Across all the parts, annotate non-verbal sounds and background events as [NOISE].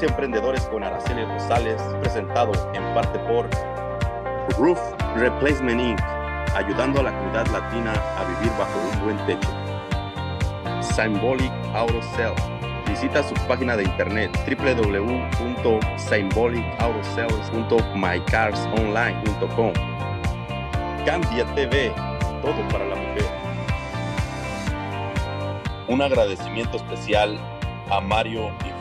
Y Emprendedores con Araceli Rosales, presentado en parte por Roof Replacement Inc., ayudando a la comunidad latina a vivir bajo un buen techo. Symbolic Auto Sell. Visita su página de internet www.symbolicautosales.mycarsonline.com. Cambia TV, todo para la mujer. Un agradecimiento especial a Mario y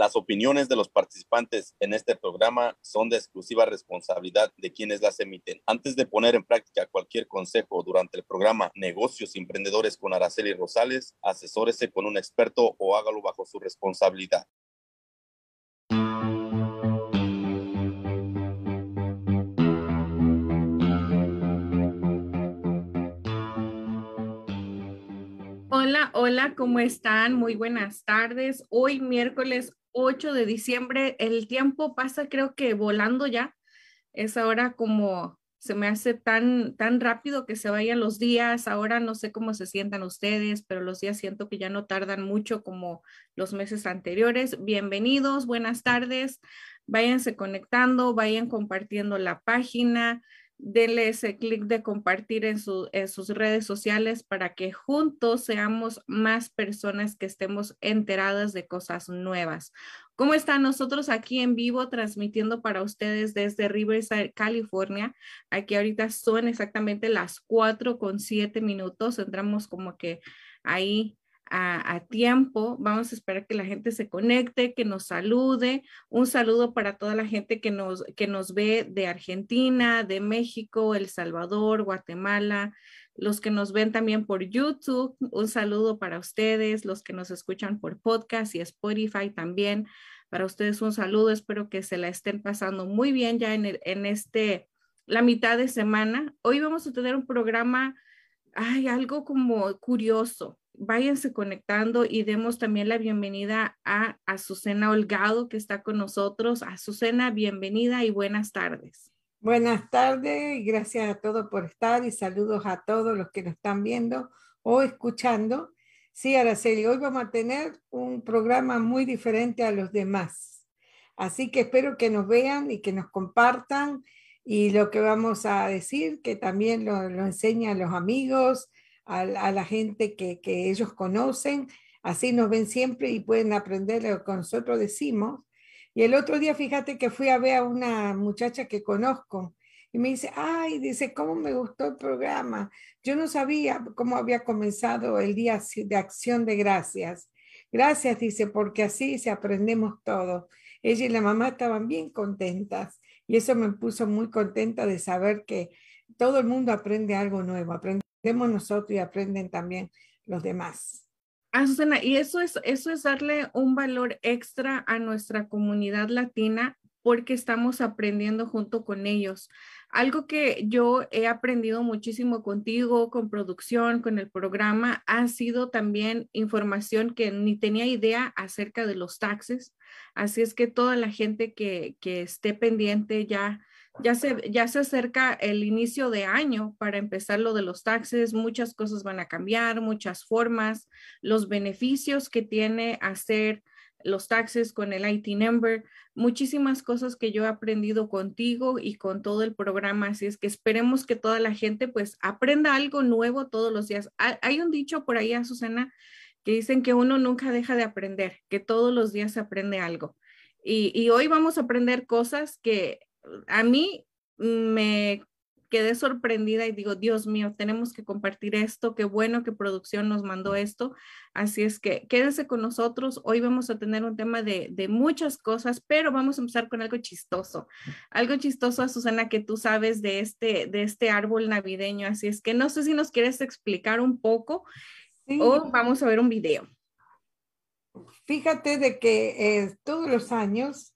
Las opiniones de los participantes en este programa son de exclusiva responsabilidad de quienes las emiten. Antes de poner en práctica cualquier consejo durante el programa Negocios Emprendedores con Araceli Rosales, asesórese con un experto o hágalo bajo su responsabilidad. Hola, hola, ¿cómo están? Muy buenas tardes. Hoy miércoles 8 de diciembre, el tiempo pasa creo que volando ya. Es ahora como se me hace tan, tan rápido que se vayan los días. Ahora no sé cómo se sientan ustedes, pero los días siento que ya no tardan mucho como los meses anteriores. Bienvenidos, buenas tardes. Váyanse conectando, vayan compartiendo la página denle ese clic de compartir en, en, sus redes sociales para que juntos seamos más personas que estemos enteradas de cosas nuevas. ¿Cómo están nosotros aquí en vivo transmitiendo para ustedes desde Riverside, California? Aquí ahorita son exactamente las 4 con 7 minutos. Entramos como que ahí a, tiempo. Vamos a esperar que la gente se conecte, que nos salude. Un saludo para toda la gente que nos, que nos ve de Argentina, de México, El Salvador, Guatemala, los que nos ven también por YouTube. Un saludo para ustedes, los que nos escuchan por podcast y Spotify también. Para ustedes un saludo. Espero que se la estén pasando muy bien ya en, en este, la mitad de semana. Hoy vamos a tener un programa, hay algo como curioso váyanse conectando y demos también la bienvenida a Azucena Holgado que está con nosotros. Azucena, bienvenida y buenas tardes. Buenas tardes y gracias a todos por estar y saludos a todos los que nos están viendo o escuchando. Sí, Araceli, hoy vamos a tener un programa muy diferente a los demás. Así que espero que nos vean y que nos compartan y lo que vamos a decir, que también lo, lo enseñan los amigos, a, la gente que, que, ellos conocen, así nos ven siempre y pueden aprender lo que nosotros decimos. Y el otro día, fíjate que fui a ver a una muchacha que conozco y me dice, ay, dice, ¿cómo me gustó el programa? Yo no sabía cómo había comenzado el día de acción de gracias. Gracias, dice, porque así se aprendemos todo. Ella y la mamá estaban bien contentas y eso me puso muy contenta de saber que todo el mundo aprende algo nuevo, aprende nosotros y aprenden también los demás. Azucena, y eso es, eso es darle un valor extra a nuestra comunidad latina porque estamos aprendiendo junto con ellos. Algo que yo he aprendido muchísimo contigo, con producción, con el programa, ha sido también información que ni tenía idea acerca de los taxes. Así es que toda la gente que, que esté pendiente ya ya se, ya se acerca el inicio de año para empezar lo de los taxes, muchas cosas van a cambiar, muchas formas, los beneficios que tiene hacer los taxes, con el IT number, muchísimas cosas que yo he aprendido contigo y con todo el programa. Así es que esperemos que toda la gente pues aprenda algo nuevo todos los días. Hay un dicho por ahí, Susana, que dicen que uno nunca deja de aprender, que todos los días se aprende algo. Y, y hoy vamos a aprender cosas que a mí me quedé sorprendida y digo, Dios mío, tenemos que compartir esto, qué bueno que producción nos mandó esto. Así es que quédense con nosotros. Hoy vamos a tener un tema de, de muchas cosas, pero vamos a empezar con algo chistoso. Algo chistoso, Susana, que tú sabes de este, de este árbol navideño. Así es que no sé si nos quieres explicar un poco o vamos a ver un video. Fíjate de que eh, todos los años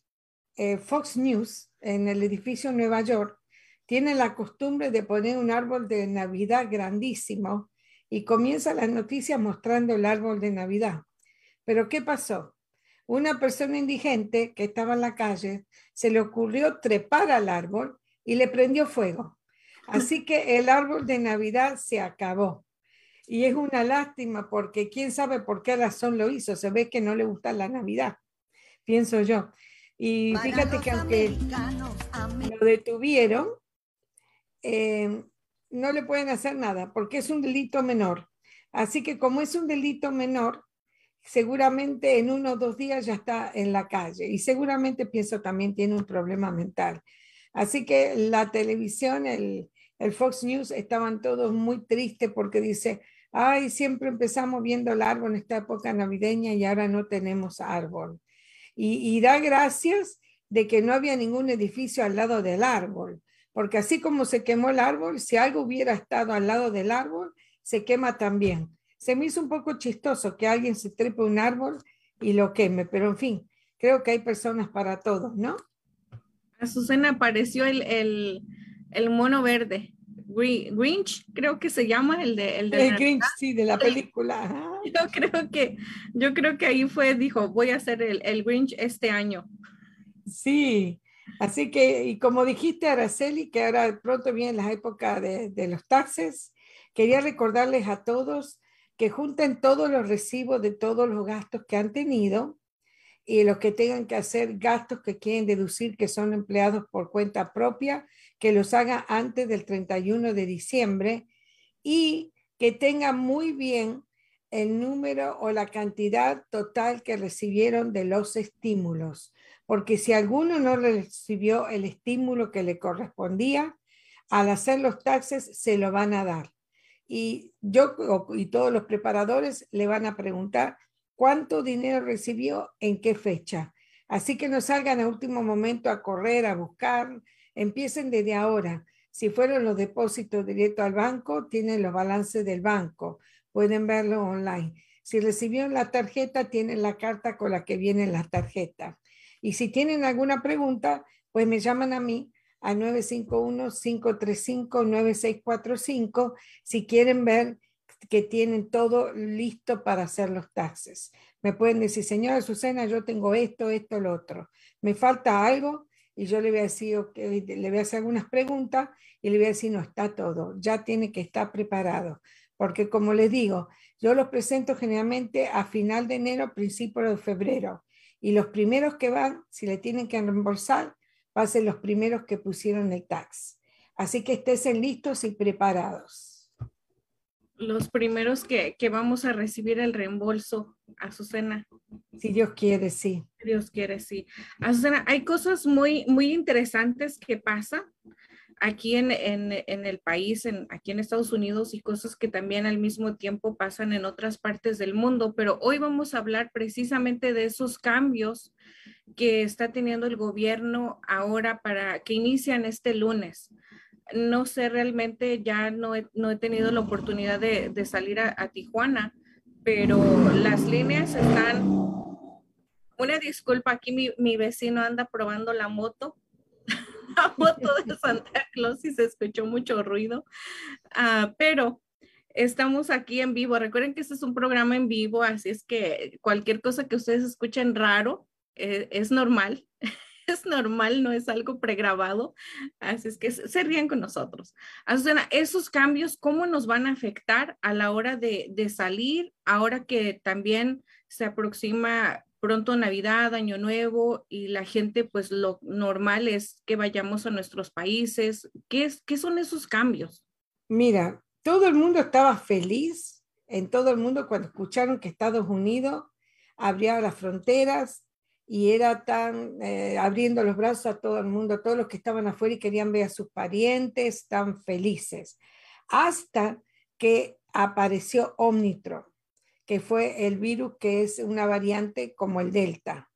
eh, Fox News en el edificio Nueva York tiene la costumbre de poner un árbol de Navidad grandísimo y comienza las noticias mostrando el árbol de Navidad. Pero ¿qué pasó? Una persona indigente que estaba en la calle se le ocurrió trepar al árbol y le prendió fuego. Así que el árbol de Navidad se acabó. Y es una lástima porque quién sabe por qué razón lo hizo. Se ve que no le gusta la Navidad, pienso yo. Y fíjate que aunque lo detuvieron, eh, no le pueden hacer nada porque es un delito menor. Así que como es un delito menor, seguramente en uno o dos días ya está en la calle y seguramente pienso también tiene un problema mental. Así que la televisión, el, el Fox News, estaban todos muy tristes porque dice, ay, siempre empezamos viendo el árbol en esta época navideña y ahora no tenemos árbol. Y, da gracias de que no había ningún edificio al lado del árbol porque así como se quemó el árbol, si algo hubiera estado al lado del árbol, se quema también. Se me hizo un poco chistoso que alguien se trepe un árbol y lo queme, pero en fin, creo que hay personas para todo, ¿no? A Susana apareció el, el, mono verde, Grinch, creo que se llama el de el, de el Grinch, sí, de la película. [LAUGHS] Yo creo que, yo creo que ahí fue, dijo, voy a hacer el, el Grinch este año. Sí, Así que, y como dijiste, Araceli, que ahora pronto vienen las épocas de, de los taxes, quería recordarles a todos que junten todos los recibos de todos los gastos que han tenido y los que tengan que hacer gastos que quieren deducir que son empleados por cuenta propia, que los haga antes del 31 de diciembre y que tengan muy bien el número o la cantidad total que recibieron de los estímulos porque si alguno no recibió el estímulo que le correspondía, al hacer los taxes se lo van a dar. Y yo y todos los preparadores le van a preguntar cuánto dinero recibió, en qué fecha. Así que no salgan a último momento a correr, a buscar, empiecen desde ahora. Si fueron los depósitos directos al banco, tienen los balances del banco, pueden verlo online. Si recibieron la tarjeta, tienen la carta con la que viene la tarjeta. Y si tienen alguna pregunta, pues me llaman a mí a 951-535-9645 si quieren ver que tienen todo listo para hacer los taxes. Me pueden decir, señora Susana, yo tengo esto, esto, lo otro. Me falta algo y yo le voy a decir, le voy a hacer algunas preguntas y le voy a decir, no, está todo, ya tiene que estar preparado. Porque como les digo, yo los presento generalmente a final de enero, principio de febrero y los primeros que van, si le tienen que reembolsar, van a ser los primeros que pusieron el tax. Así que estén listos y preparados. Los primeros que, que vamos a recibir el reembolso, Azucena. Si Dios quiere, sí. Dios quiere, sí. Azucena, hay cosas muy, muy interesantes que pasan aquí en, el país, en, aquí en Estados Unidos y cosas que también al mismo tiempo pasan en otras partes del mundo. Pero hoy vamos a hablar precisamente de esos cambios que está teniendo el gobierno ahora para que inician este lunes. No sé realmente, ya no he, tenido la oportunidad de, salir a, a Tijuana, pero las líneas están... Una disculpa, aquí mi, mi vecino anda probando la moto [LAUGHS] la foto de [LAUGHS] Santa Claus y se escuchó mucho ruido, ah, pero estamos aquí en vivo. Recuerden que este es un programa en vivo, así es que cualquier cosa que ustedes escuchen raro eh, es normal. Es normal, no es algo pregrabado, así es que se ríen con nosotros. Azucena, esos cambios, ¿cómo nos van a afectar a la hora de, de salir, ahora que también se aproxima pronto Navidad, Año Nuevo y la gente pues lo normal es que vayamos a nuestros países. ¿Qué, es, qué son esos cambios? Mira, todo el mundo estaba feliz en todo el mundo cuando escucharon que Estados Unidos abría las fronteras y era tan eh, abriendo los brazos a todo el mundo, todos los que estaban afuera y querían ver a sus parientes, tan felices, hasta que apareció Omnitron, que fue el virus que es una variante como el Delta.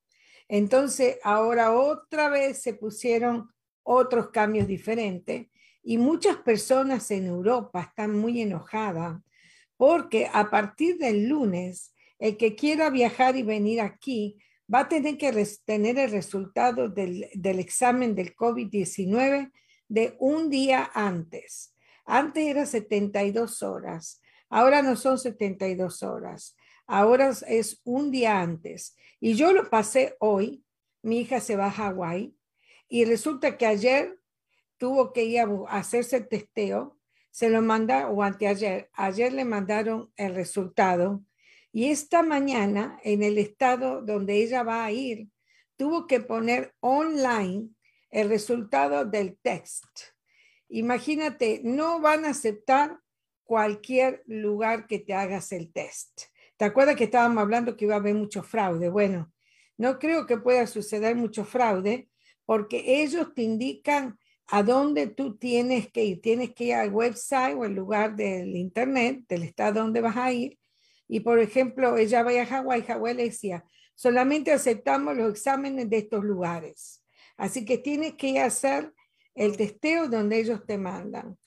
Entonces, ahora otra vez se pusieron otros cambios diferentes y muchas personas en Europa están muy enojadas porque a partir del lunes, el que quiera viajar y venir aquí va a tener que tener el resultado del, del examen del COVID-19 de un día antes. Antes era 72 horas, ahora no son 72 horas, ahora es un día antes. Y yo lo pasé hoy, mi hija se va a Hawái y resulta que ayer tuvo que ir a hacerse el testeo, se lo manda o anteayer, ayer le mandaron el resultado y esta mañana, en el estado donde ella va a ir, tuvo que poner online el resultado del test. Imagínate, no van a aceptar cualquier lugar que te hagas el test. ¿Te acuerdas que estábamos hablando que iba a haber mucho fraude? Bueno, no creo que pueda suceder mucho fraude porque ellos te indican a dónde tú tienes que ir. Tienes que ir al website o el lugar del internet del estado donde vas a ir y por ejemplo, ella va a Hawái, Hawái le decía, solamente aceptamos los exámenes de estos lugares. Así que tienes que hacer el testeo donde ellos te mandan.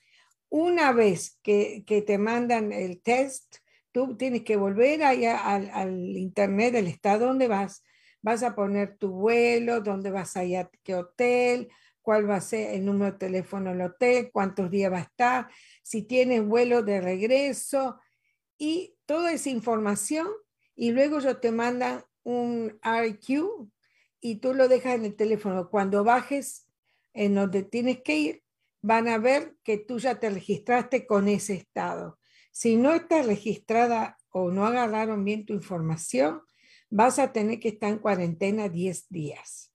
Una vez que, te mandan el test, tú tienes que volver allá al, al, internet del estado donde vas. Vas a poner tu vuelo, dónde vas a ir, a qué hotel, cuál va a ser el número de teléfono del hotel, cuántos días va a estar, si tienes vuelo de regreso, y toda esa información y luego yo te mandan un RQ y tú lo dejas en el teléfono. Cuando bajes en donde tienes que ir, van a ver que tú ya te registraste con ese estado. Si no estás registrada o no agarraron bien tu información, vas a tener que estar en cuarentena 10 días.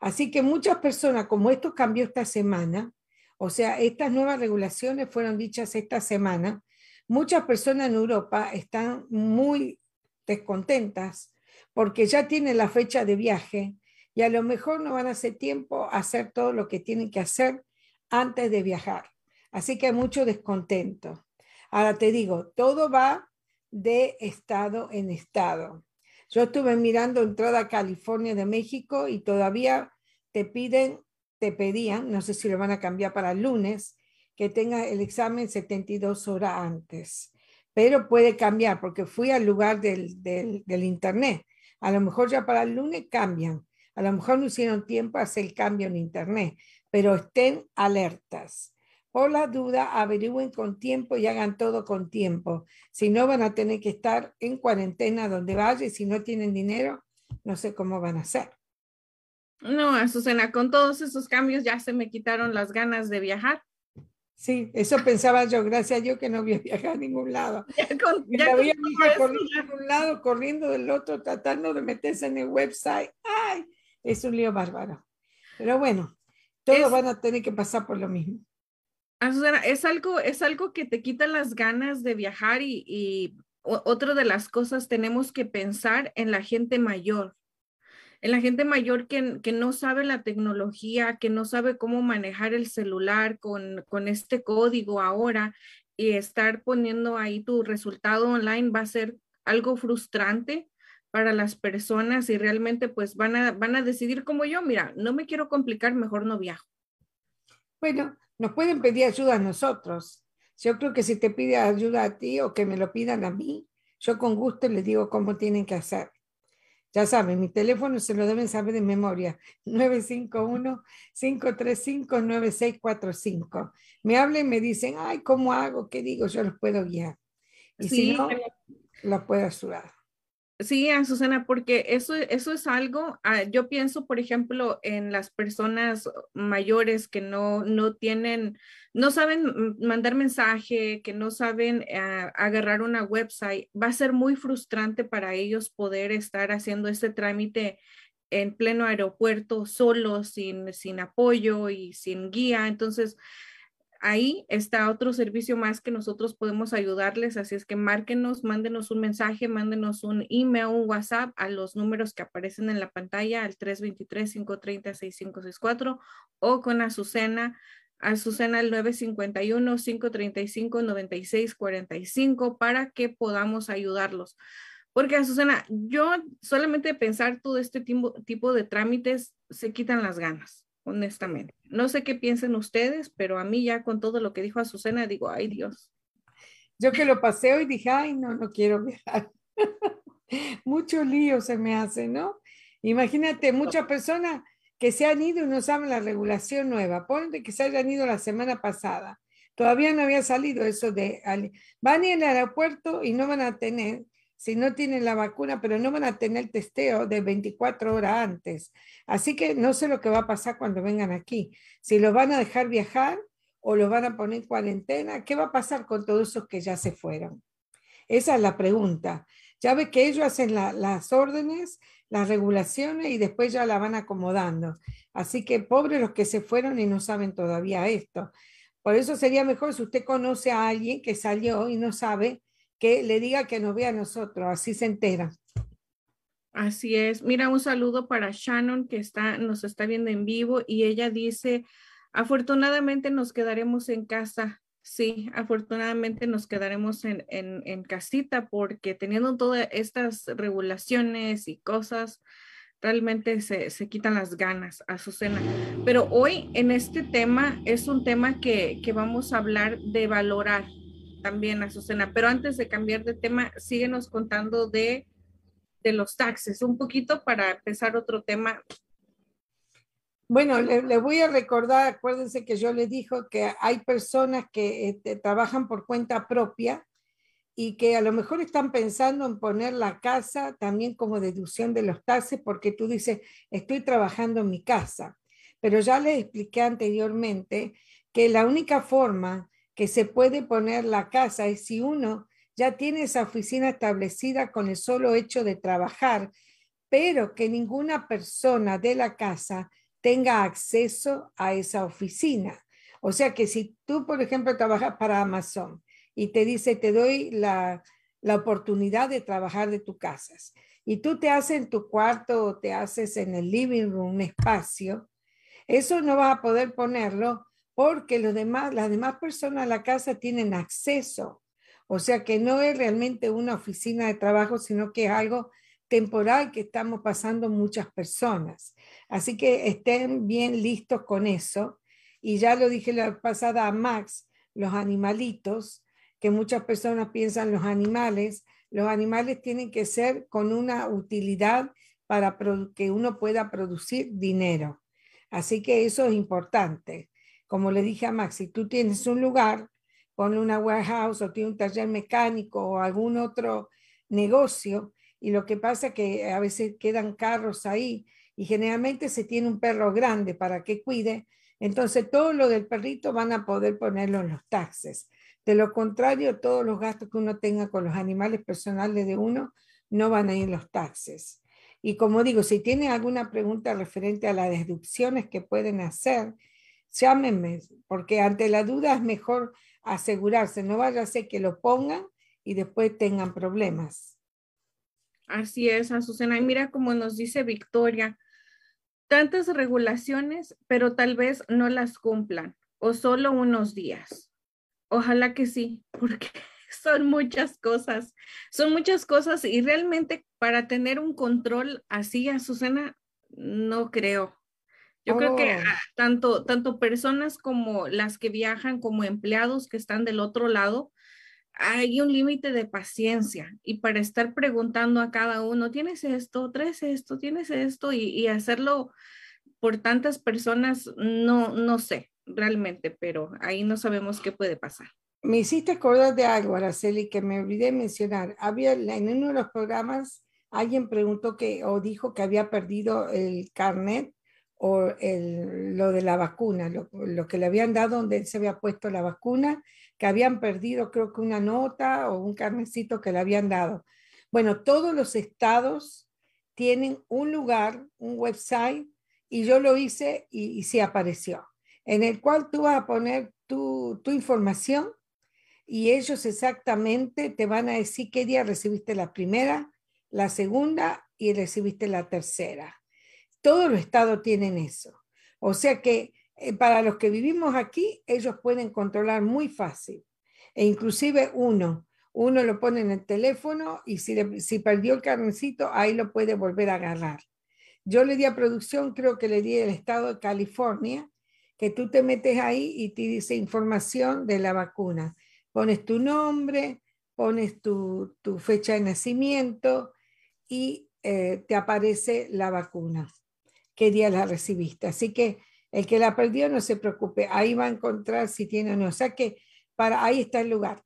Así que muchas personas, como esto cambió esta semana, o sea, estas nuevas regulaciones fueron dichas esta semana, muchas personas en Europa están muy descontentas porque ya tienen la fecha de viaje y a lo mejor no van a hacer tiempo a hacer todo lo que tienen que hacer antes de viajar. Así que hay mucho descontento. Ahora te digo, todo va de estado en estado. Yo estuve mirando entrada a California de México y todavía te piden, te pedían, no sé si lo van a cambiar para el lunes, que tenga el examen 72 horas antes. Pero puede cambiar porque fui al lugar del, del, internet. A lo mejor ya para el lunes cambian. A lo mejor no hicieron tiempo a hacer el cambio en internet, pero estén alertas. Por la duda, averigüen con tiempo y hagan todo con tiempo. Si no, van a tener que estar en cuarentena donde vaya y si no tienen dinero, no sé cómo van a hacer. No, Azucena, con todos esos cambios ya se me quitaron las ganas de viajar. Sí, eso pensaba yo, gracias a Dios que no voy a viajar a ningún lado. Ya con, ya había corriendo de un lado, corriendo del otro, tratando de meterse en el website. ¡Ay! Es un lío bárbaro. Pero bueno, todos van a tener que pasar por lo mismo. es algo, es algo que te quita las ganas de viajar y, y otra de las cosas tenemos que pensar en la gente mayor en la gente mayor que, no sabe la tecnología, que no sabe cómo manejar el celular con, con este código ahora y estar poniendo ahí tu resultado online va a ser algo frustrante para las personas y realmente pues van a, van a decidir como yo, mira, no me quiero complicar, mejor no viajo. Bueno, nos pueden pedir ayuda a nosotros. Yo creo que si te pide ayuda a ti o que me lo pidan a mí, yo con gusto les digo cómo tienen que hacer. Ya saben, mi teléfono se lo deben saber de memoria, 951-535-9645. Me hablen y me dicen, ay, ¿cómo hago? ¿Qué digo? Yo los puedo guiar. Y si no, los puedo ayudar. Sí, Susana, porque eso, eso es algo, ah, yo pienso, por ejemplo, en las personas mayores que no, no tienen, no saben mandar mensaje, que no saben ah, agarrar una website, va a ser muy frustrante para ellos poder estar haciendo este trámite en pleno aeropuerto, solo, sin, sin apoyo y sin guía. Entonces, ahí está otro servicio más que nosotros podemos ayudarles, así es que márquenos, mándenos un mensaje, mándenos un email, un WhatsApp a los números que aparecen en la pantalla al 323-530-6564 o con Azucena, Azucena al 951-535-9645 para que podamos ayudarlos. Porque Azucena, yo solamente pensar todo este tipo, tipo de trámites se quitan las ganas honestamente. No sé qué piensen ustedes, pero a mí ya con todo lo que dijo Azucena, digo, ay Dios. Yo que lo pasé hoy dije, ay, no, no quiero viajar. [LAUGHS] Mucho lío se me hace, ¿no? Imagínate, muchas personas que se han ido y no saben la regulación nueva. Ponte que se hayan ido la semana pasada. Todavía no había salido eso de... Van al aeropuerto y no van a tener si no tienen la vacuna, pero no van a tener testeo de 24 horas antes. Así que no sé lo que va a pasar cuando vengan aquí. Si los van a dejar viajar o los van a poner en cuarentena, ¿qué va a pasar con todos esos que ya se fueron? Esa es la pregunta. Ya ve que ellos hacen las órdenes, las regulaciones y después ya la van acomodando. Así que pobres los que se fueron y no saben todavía esto. Por eso sería mejor si usted conoce a alguien que salió y no sabe, que le diga que nos vea a nosotros, así se entera. Así es. Mira, un saludo para Shannon que está, nos está viendo en vivo y ella dice, afortunadamente nos quedaremos en casa. Sí, afortunadamente nos quedaremos en, en, casita porque teniendo todas estas regulaciones y cosas, realmente se, se, quitan las ganas, Azucena. Pero hoy en este tema es un tema que, que vamos a hablar de valorar, también, Azucena. Pero antes de cambiar de tema, síguenos contando de, de los taxes, un poquito para empezar otro tema. Bueno, le, voy a recordar, acuérdense que yo le dijo que hay personas que este, trabajan por cuenta propia y que a lo mejor están pensando en poner la casa también como deducción de los taxes porque tú dices, estoy trabajando en mi casa. Pero ya le expliqué anteriormente que la única forma que se puede poner la casa es si uno ya tiene esa oficina establecida con el solo hecho de trabajar, pero que ninguna persona de la casa tenga acceso a esa oficina. O sea que si tú, por ejemplo, trabajas para Amazon y te dice, te doy la, la oportunidad de trabajar de tu casa, y tú te haces en tu cuarto o te haces en el living room un espacio, eso no vas a poder ponerlo porque los demás, las demás personas de la casa tienen acceso. O sea que no es realmente una oficina de trabajo, sino que es algo temporal que estamos pasando muchas personas. Así que estén bien listos con eso. Y ya lo dije la pasada a Max, los animalitos, que muchas personas piensan los animales, los animales tienen que ser con una utilidad para que uno pueda producir dinero. Así que eso es importante como le dije a Max, si tú tienes un lugar, ponle una warehouse o tiene un taller mecánico o algún otro negocio, y lo que pasa es que a veces quedan carros ahí y generalmente se tiene un perro grande para que cuide, entonces todo lo del perrito van a poder ponerlo en los taxes. De lo contrario, todos los gastos que uno tenga con los animales personales de uno no van a ir en los taxes. Y como digo, si tienen alguna pregunta referente a las deducciones que pueden hacer, llámenme, porque ante la duda es mejor asegurarse, no vaya a ser que lo pongan y después tengan problemas. Así es, Azucena. Y mira como nos dice Victoria, tantas regulaciones, pero tal vez no las cumplan o solo unos días. Ojalá que sí, [LAUGHS] porque son muchas cosas, son muchas cosas y realmente para tener un control así, Azucena, no creo. Yo creo que oh. ah, tanto, tanto personas como las que viajan como empleados que están del otro lado, hay un límite de paciencia y para estar preguntando a cada uno, ¿tienes esto? ¿Traes esto? ¿Tienes esto? Y, y hacerlo por tantas personas, no, no sé realmente, pero ahí no sabemos qué puede pasar. Me hiciste acordar de algo, Araceli, que me olvidé mencionar. Había en uno de los programas alguien preguntó que o dijo que había perdido el carnet o el, lo de la vacuna, lo, lo, que le habían dado donde él se había puesto la vacuna, que habían perdido creo que una nota o un carnecito que le habían dado. Bueno, todos los estados tienen un lugar, un website, y yo lo hice y, y sí apareció, en el cual tú vas a poner tu, tu información y ellos exactamente te van a decir qué día recibiste la primera, la segunda y recibiste la tercera. Todos los estados tienen eso. O sea que eh, para los que vivimos aquí, ellos pueden controlar muy fácil. E inclusive uno, uno lo pone en el teléfono y si, si perdió el carnecito, ahí lo puede volver a agarrar. Yo le di a producción, creo que le di el estado de California, que tú te metes ahí y te dice información de la vacuna. Pones tu nombre, pones tu, tu fecha de nacimiento y eh, te aparece la vacuna qué día la recibiste. Así que el que la perdió no se preocupe, ahí va a encontrar si tiene o no. O sea que para ahí está el lugar.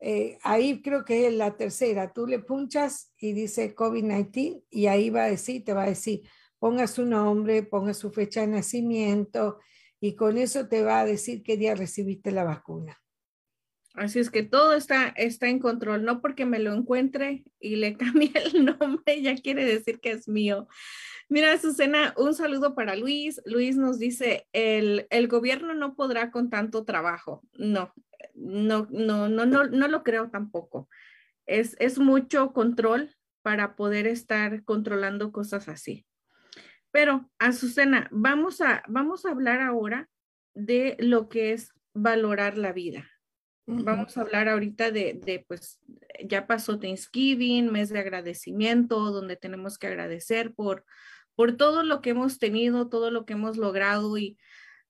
Eh, ahí creo que es la tercera. Tú le punchas y dice COVID-19 y ahí va a decir, te va a decir, ponga su nombre, ponga su fecha de nacimiento y con eso te va a decir qué día recibiste la vacuna. Así es que todo está, está en control, no porque me lo encuentre y le [LAUGHS] cambie el nombre, ya quiere decir que es mío. Mira, Susana, un saludo para Luis. Luis nos dice, el, el gobierno no podrá con tanto trabajo. No, no, no, no, no, no lo creo tampoco. Es, es mucho control para poder estar controlando cosas así. Pero, Azucena, vamos a, vamos a hablar ahora de lo que es valorar la vida. Vamos a hablar ahorita de, de, pues, ya pasó Thanksgiving, mes de agradecimiento, donde tenemos que agradecer por, por todo lo que hemos tenido, todo lo que hemos logrado y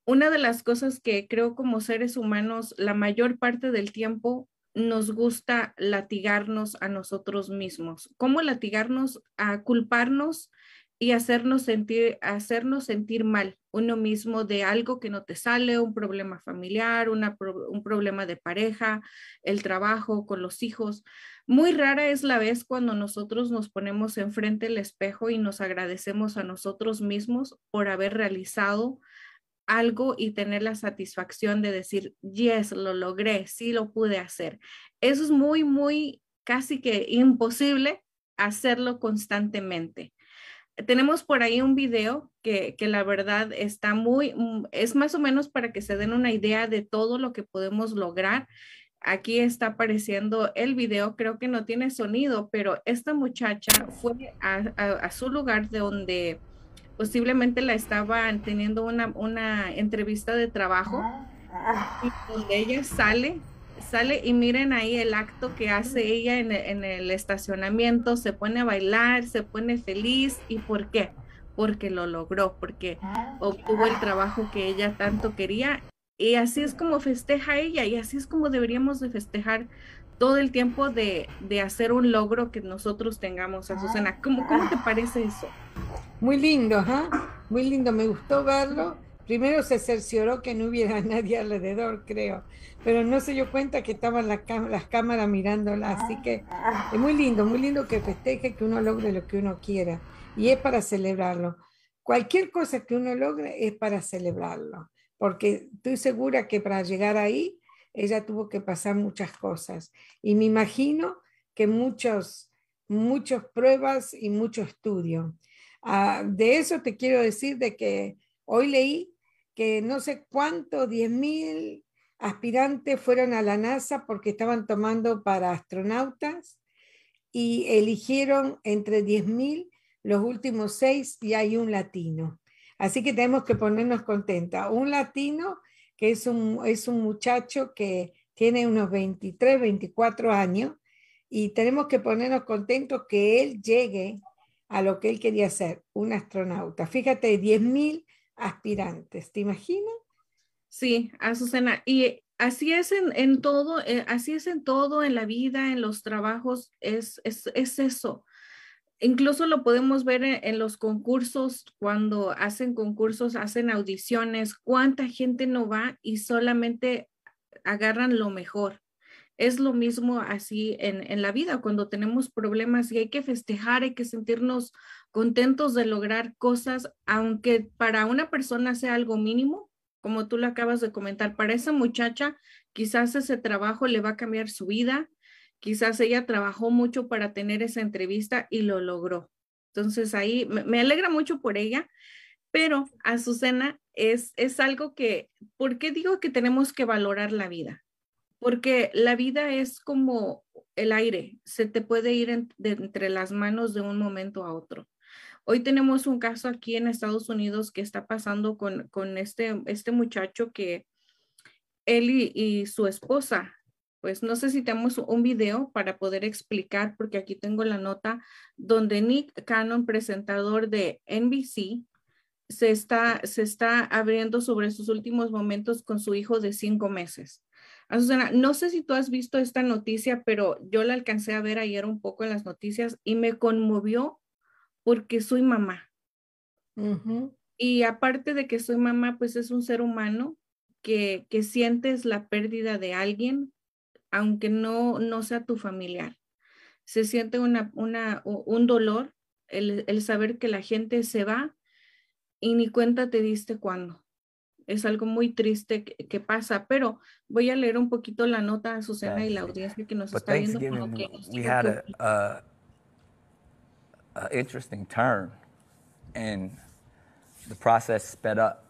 una de las cosas que creo como seres humanos la mayor parte del tiempo nos gusta latigarnos a nosotros mismos. ¿Cómo latigarnos? A culparnos y hacernos sentir, hacernos sentir mal uno mismo de algo que no te sale, un problema familiar, un problema de pareja, el trabajo con los hijos. Muy rara es la vez cuando nosotros nos ponemos enfrente del espejo y nos agradecemos a nosotros mismos por haber realizado algo y tener la satisfacción de decir, yes, lo logré, sí lo pude hacer. Eso es muy, muy, casi que imposible hacerlo constantemente. Tenemos por ahí un video que, que, la verdad está muy, mm, es más o menos para que se den una idea de todo lo que podemos lograr. Aquí está apareciendo el video, creo que no tiene sonido, pero esta muchacha fue a, su lugar de donde posiblemente la estaban teniendo una, entrevista de trabajo y donde ella sale, sale y miren ahí el acto que hace ella en en el estacionamiento, se pone a bailar, se pone feliz y ¿por qué? Porque lo logró, porque obtuvo el trabajo que ella tanto quería y así es como festeja ella y así es como deberíamos de festejar todo el tiempo de, de hacer un logro que nosotros tengamos, Azucena. ¿Cómo, ¿Cómo te parece eso? Muy lindo, ¿ah? Muy lindo, me gustó verlo. Primero se cercioró que no hubiera [LAUGHS] nadie alrededor, creo, pero no se dio cuenta que estaban las, las cámaras mirándola, así que es muy lindo, muy lindo que festeje, que uno logre lo que uno quiera y es para celebrarlo. Cualquier cosa que uno logre es para celebrarlo porque estoy segura que para llegar ahí ella tuvo que pasar muchas cosas. Y me imagino que muchos, muchas pruebas y mucho estudio. Ah, de eso te quiero decir de que hoy leí que no sé cuánto, 10 mil aspirantes fueron a la NASA porque estaban tomando para astronautas y eligieron entre 10 mil los últimos seis y hay un latino. Así que tenemos que ponernos contentas. Un latino que es un, es un muchacho que tiene unos 23, 24 años y tenemos que ponernos contentos que él llegue a lo que él quería ser, un astronauta. Fíjate, 10.000 aspirantes, ¿te imaginas? Sí, Azucena, y así es en, todo, eh, así es en todo, en la vida, en los trabajos, es, es, es eso. Incluso lo podemos ver en, los concursos, cuando hacen concursos, hacen audiciones, cuánta gente no va y solamente agarran lo mejor. es lo mismo así en, en, la vida, cuando tenemos problemas y hay que festejar, hay que sentirnos contentos de lograr cosas, aunque para una persona sea algo mínimo, como tú lo acabas de comentar, para esa muchacha quizás ese trabajo le va a cambiar su vida, quizás ella trabajó mucho para tener esa entrevista y lo logró. Entonces ahí me, alegra mucho por ella, pero Azucena es, es algo que, ¿por qué digo que tenemos que valorar la vida? porque la vida es como el aire, se te puede ir entre las manos de un momento a otro. Hoy tenemos un caso aquí en Estados Unidos que está pasando con, con este, este muchacho que él y, su esposa, pues no sé si tenemos un video para poder explicar, porque aquí tengo la nota donde Nick Cannon, presentador de NBC, se está, se está abriendo sobre sus últimos momentos con su hijo de cinco meses. Susana, no sé si tú has visto esta noticia, pero yo la alcancé a ver ayer un poco en las noticias y me conmovió porque soy mamá. Y aparte de que soy mamá, pues es un ser humano que, que sientes la pérdida de alguien, aunque no, no sea tu familiar. Se siente una, una, un dolor el, el saber que la gente se va y ni cuenta te diste cuándo es algo muy triste que, que, pasa, pero voy a leer un poquito la nota a Susana y la audiencia que nos but está viendo. Que we had a, a, a, interesting turn and the process sped up,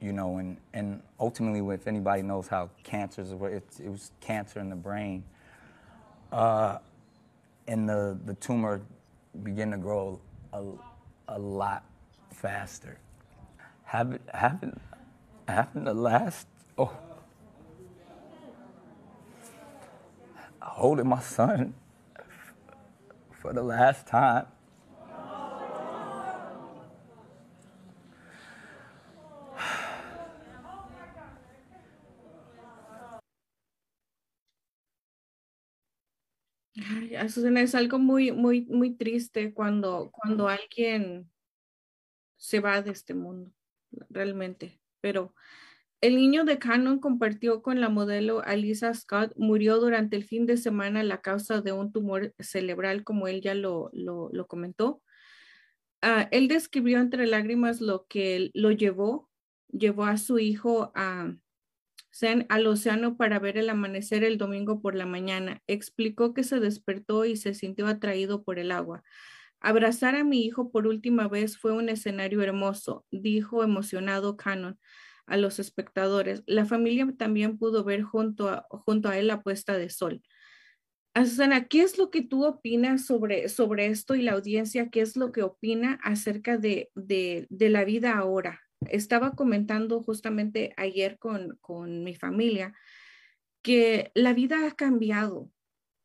you know, and, and ultimately, if anybody knows how cancers, it, it was cancer in the brain, uh, and the, the tumor began to grow a, a lot faster. Haven't, happened the last, oh, holding my son [LAUGHS] for the last time. Azucena, es algo muy, muy, muy triste cuando, cuando alguien se va de este mundo, realmente pero el niño de Cannon compartió con la modelo Alisa Scott, murió durante el fin de semana a la causa de un tumor cerebral, como él ya lo, lo, comentó. Uh, él describió entre lágrimas lo que lo llevó, llevó a su hijo a, al océano para ver el amanecer el domingo por la mañana. Explicó que se despertó y se sintió atraído por el agua. Abrazar a mi hijo por última vez fue un escenario hermoso, dijo emocionado Cannon a los espectadores. La familia también pudo ver junto a, junto a él la puesta de sol. Susana, ¿qué es lo que tú opinas sobre, sobre esto y la audiencia? ¿Qué es lo que opina acerca de, de, de la vida ahora? Estaba comentando justamente ayer con, con mi familia que la vida ha cambiado.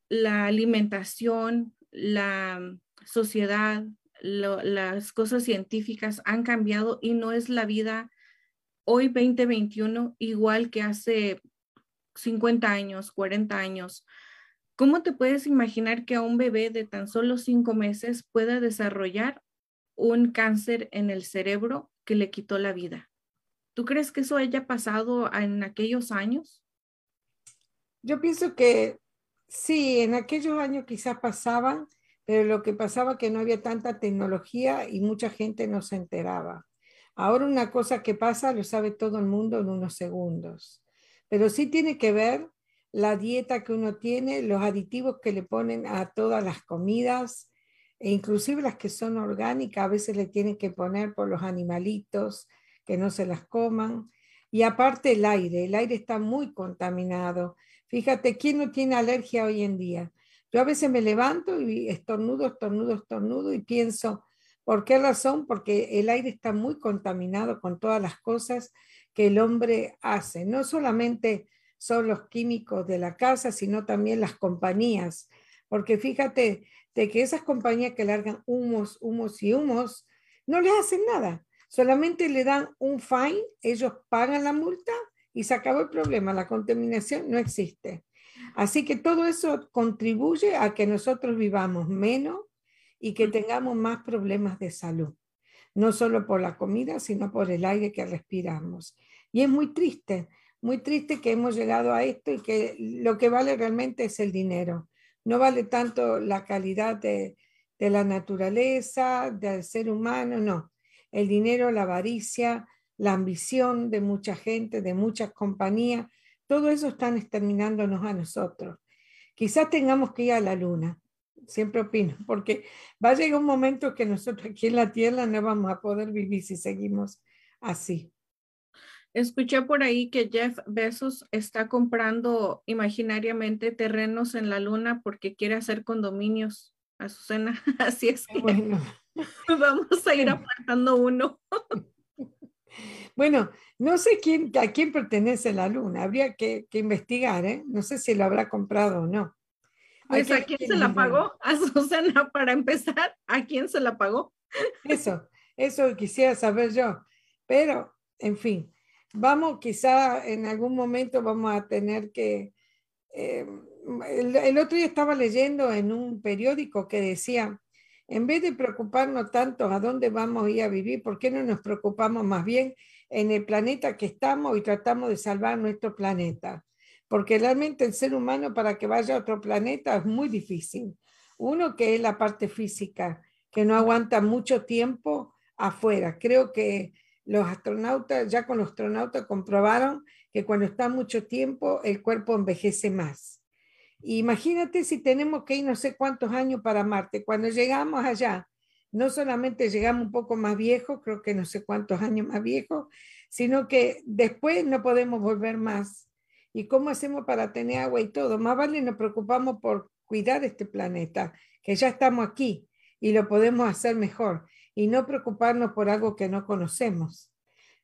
La alimentación, la, sociedad, las cosas científicas han cambiado y no es la vida hoy 2021 igual que hace 50 años, 40 años. ¿Cómo te puedes imaginar que a un bebé de tan solo cinco meses pueda desarrollar un cáncer en el cerebro que le quitó la vida? ¿Tú crees que eso haya pasado en aquellos años? Yo pienso que sí, en aquellos años quizás pasaban, pero lo que pasaba que no había tanta tecnología y mucha gente no se enteraba. Ahora una cosa que pasa lo sabe todo el mundo en unos segundos, pero sí tiene que ver la dieta que uno tiene, los aditivos que le ponen a todas las comidas, e inclusive las que son orgánicas, a veces le tienen que poner por los animalitos que no se las coman. Y aparte el aire, el aire está muy contaminado. Fíjate, ¿quién no tiene alergia hoy en día? Yo a veces me levanto y estornudo, estornudo, estornudo y pienso, ¿por qué razón? Porque el aire está muy contaminado con todas las cosas que el hombre hace. No solamente son los químicos de la casa, sino también las compañías. Porque fíjate de que esas compañías que largan humos, humos y humos, no les hacen nada. Solamente le dan un fine, ellos pagan la multa y se acabó el problema. La contaminación no existe. Así que todo eso contribuye a que nosotros vivamos menos y que tengamos más problemas de salud, no solo por la comida, sino por el aire que respiramos. Y es muy triste, muy triste que hemos llegado a esto y que lo que vale realmente es el dinero. No vale tanto la calidad de, de la naturaleza, del ser humano, no. El dinero, la avaricia, la ambición de mucha gente, de muchas compañías, todo eso están exterminándonos a nosotros. Quizás tengamos que ir a la luna, siempre opino, porque va a llegar un momento que nosotros aquí en la Tierra no vamos a poder vivir si seguimos así. Escuché por ahí que Jeff Bezos está comprando imaginariamente terrenos en la luna porque quiere hacer condominios, Azucena. [LAUGHS] Así es que bueno. [LAUGHS] vamos a ir [LAUGHS] apartando uno. Bueno, no sé quién, a quién pertenece la luna, habría que, investigar, ¿eh? No sé si lo habrá comprado o no. Pues a quién se la pagó, a Susana, para empezar, ¿a quién se la pagó? Eso, eso quisiera saber yo. Pero, en fin, vamos, quizá en algún momento vamos a tener que... Eh, el, otro día estaba leyendo en un periódico que decía, en vez de preocuparnos tanto a dónde vamos a ir a vivir, ¿por qué no nos preocupamos más bien en el planeta que estamos y tratamos de salvar nuestro planeta? Porque realmente el ser humano para que vaya a otro planeta es muy difícil. Uno que es la parte física, que no aguanta mucho tiempo afuera. Creo que los astronautas, ya con los astronautas comprobaron que cuando está mucho tiempo el cuerpo envejece más. Imagínate si tenemos que ir no sé cuántos años para Marte. Cuando llegamos allá, no solamente llegamos un poco más viejos, creo que no sé cuántos años más viejos, sino que después no podemos volver más. ¿Y cómo hacemos para tener agua y todo? Más vale nos preocupamos por cuidar este planeta, que ya estamos aquí y lo podemos hacer mejor y no preocuparnos por algo que no conocemos.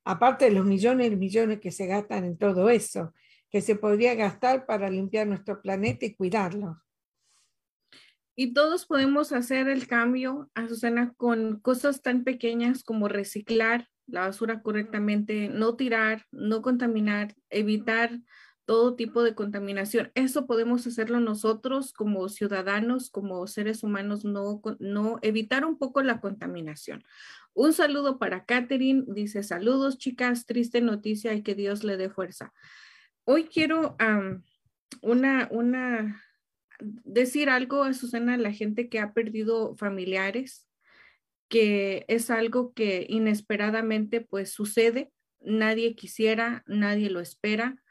Aparte de los millones y millones que se gastan en todo eso, que se podría gastar para limpiar nuestro planeta y cuidarlo. Y todos podemos hacer el cambio, Azucena, con cosas tan pequeñas como reciclar la basura correctamente, no tirar, no contaminar, evitar todo tipo de contaminación. Eso podemos hacerlo nosotros como ciudadanos, como seres humanos, no, no evitar un poco la contaminación. Un saludo para Catherine, dice saludos chicas, triste noticia y que Dios le dé fuerza. Hoy quiero una, una, decir algo a Susana, a la gente que ha perdido familiares, que es algo que inesperadamente pues sucede, nadie quisiera, nadie lo espera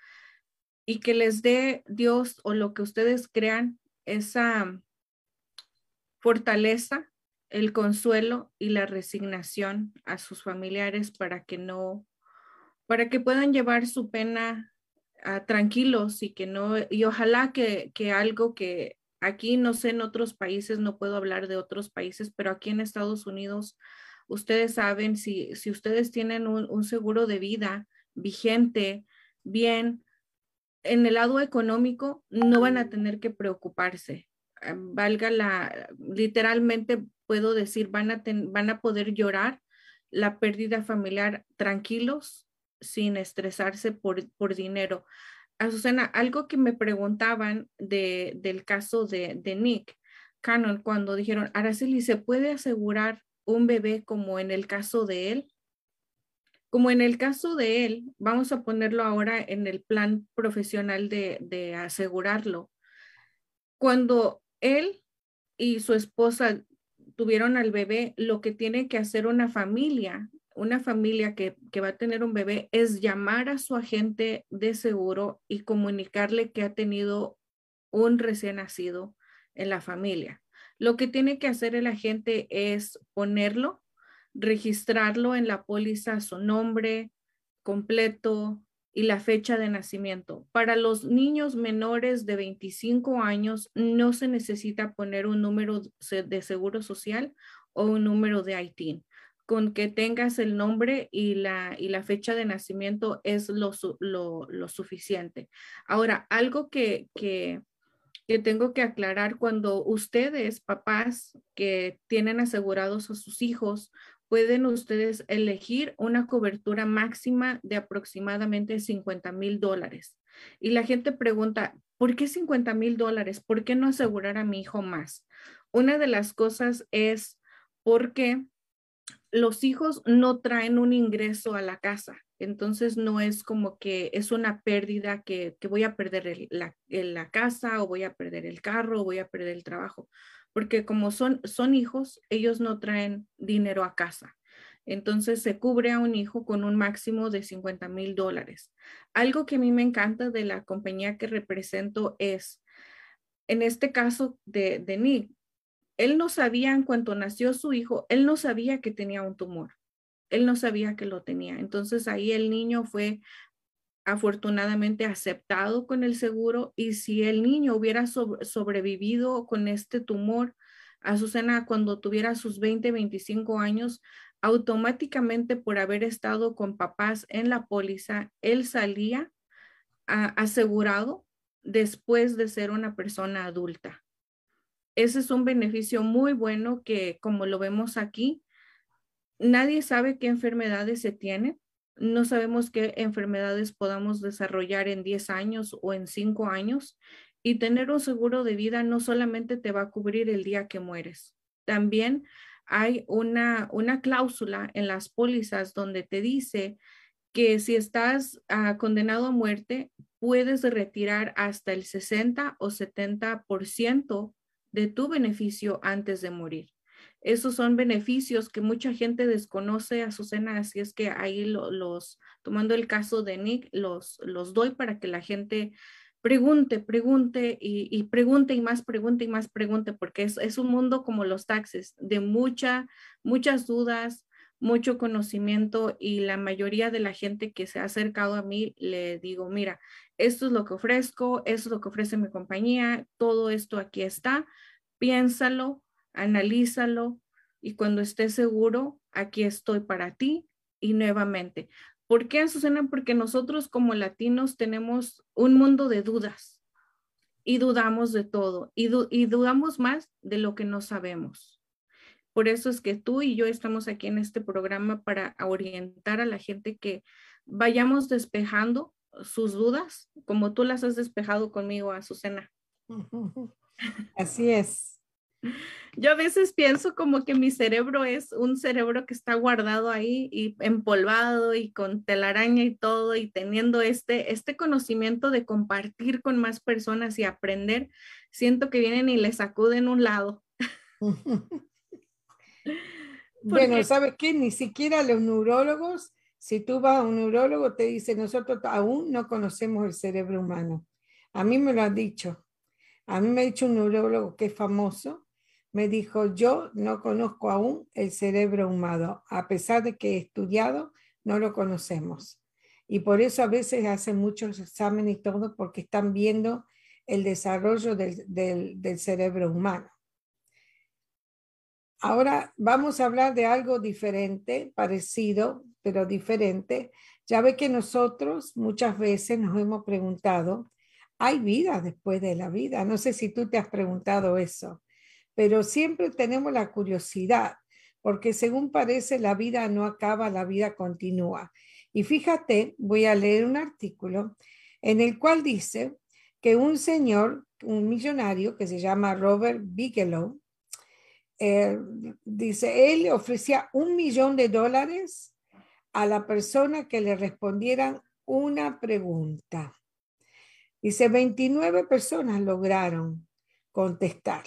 y que les dé Dios o lo que ustedes crean esa fortaleza, el consuelo y la resignación a sus familiares para que no, para que puedan llevar su pena ah, tranquilos y que no, y ojalá que, que algo que aquí, no sé, en otros países, no puedo hablar de otros países, pero aquí en Estados Unidos, ustedes saben, si, si ustedes tienen un, un seguro de vida vigente, bien, en el lado económico no van a tener que preocuparse. Ah, valga la, literalmente puedo decir, van a, van a poder llorar la pérdida familiar tranquilos, sin estresarse por, por dinero. Azucena, algo que me preguntaban de, del caso de, de Nick Cannon cuando dijeron, Araceli, ¿se puede asegurar un bebé como en el caso de él? Como en el caso de él, vamos a ponerlo ahora en el plan profesional de, asegurarlo. Cuando él y su esposa tuvieron al bebé, lo que tiene que hacer una familia, una familia que, que, va a tener un bebé, es llamar a su agente de seguro y comunicarle que ha tenido un recién nacido en la familia. Lo que tiene que hacer el agente es ponerlo registrarlo en la póliza su nombre completo y la fecha de nacimiento. Para los niños menores de 25 años no se necesita poner un número de seguro social o un número de ITIN. Con que tengas el nombre y la, y la fecha de nacimiento es lo, lo, suficiente. Ahora, algo que, que, que tengo que aclarar cuando ustedes, papás que tienen asegurados a sus hijos pueden ustedes elegir una cobertura máxima de aproximadamente 50 mil dólares. Y la gente pregunta, ¿por qué 50 mil dólares? ¿Por qué no asegurar a mi hijo más? Una de las cosas es porque los hijos no traen un ingreso a la casa. Entonces no es como que es una pérdida que, voy a perder la, la, casa o voy a perder el carro o voy a perder el trabajo, porque como son, son hijos, ellos no traen dinero a casa. Entonces se cubre a un hijo con un máximo de 50 mil dólares. Algo que a mí me encanta de la compañía que represento es, en este caso de, de Nick, él no sabía en cuanto nació su hijo, él no sabía que tenía un tumor. Él no sabía que lo tenía. Entonces ahí el niño fue afortunadamente aceptado con el seguro y si el niño hubiera sobrevivido con este tumor, Azucena cuando tuviera sus 20, 25 años, automáticamente por haber estado con papás en la póliza, él salía asegurado después de ser una persona adulta. Ese es un beneficio muy bueno que, como lo vemos aquí, nadie sabe qué enfermedades se tienen. No sabemos qué enfermedades podamos desarrollar en 10 años o en 5 años. Y tener un seguro de vida no solamente te va a cubrir el día que mueres, también hay una, una cláusula en las pólizas donde te dice que si estás ah, condenado a muerte, puedes retirar hasta el 60 o 70% de tu beneficio antes de morir. Esos son beneficios que mucha gente desconoce, Azucena, así es que ahí los, tomando el caso de Nick, los, los doy para que la gente pregunte, pregunte y, pregunte y más pregunte y más pregunte, porque es, un mundo como los taxes, de mucha, muchas dudas, mucho conocimiento y la mayoría de la gente que se ha acercado a mí le digo, mira, esto es lo que ofrezco, esto es lo que ofrece mi compañía, todo esto aquí está, piénsalo, analízalo y cuando estés seguro, aquí estoy para ti y nuevamente, ¿Por qué, Azucena? Porque nosotros como latinos tenemos un mundo de dudas y dudamos de todo y, dudamos más de lo que no sabemos. Por eso es que tú y yo estamos aquí en este programa para orientar a la gente que vayamos despejando sus dudas, como tú las has despejado conmigo, Azucena. Así es. Yo a veces pienso como que mi cerebro es un cerebro que está guardado ahí y empolvado y con telaraña y todo y teniendo este, este conocimiento de compartir con más personas y aprender, siento que vienen y le sacuden un lado. [LAUGHS] bueno, ¿sabes qué? Ni siquiera los neurólogos, si tú vas a un neurólogo, te dice, nosotros aún no conocemos el cerebro humano. A mí me lo han dicho. A mí me ha dicho un neurólogo que es famoso, me dijo, yo no conozco aún el cerebro humano, a pesar de que he estudiado, no lo conocemos. Y por eso a veces hacen muchos exámenes y todo, porque están viendo el desarrollo del, del cerebro humano. Ahora vamos a hablar de algo diferente, parecido, pero diferente. Ya ve que nosotros muchas veces nos hemos preguntado, ¿hay vida después de la vida? No sé si tú te has preguntado eso pero siempre tenemos la curiosidad, porque según parece la vida no acaba, la vida continúa. Y fíjate, voy a leer un artículo en el cual dice que un señor, un millonario que se llama Robert Bigelow, eh, dice, él ofrecía un millón de dólares a la persona que le respondieran una pregunta. Dice, 29 personas lograron contestar.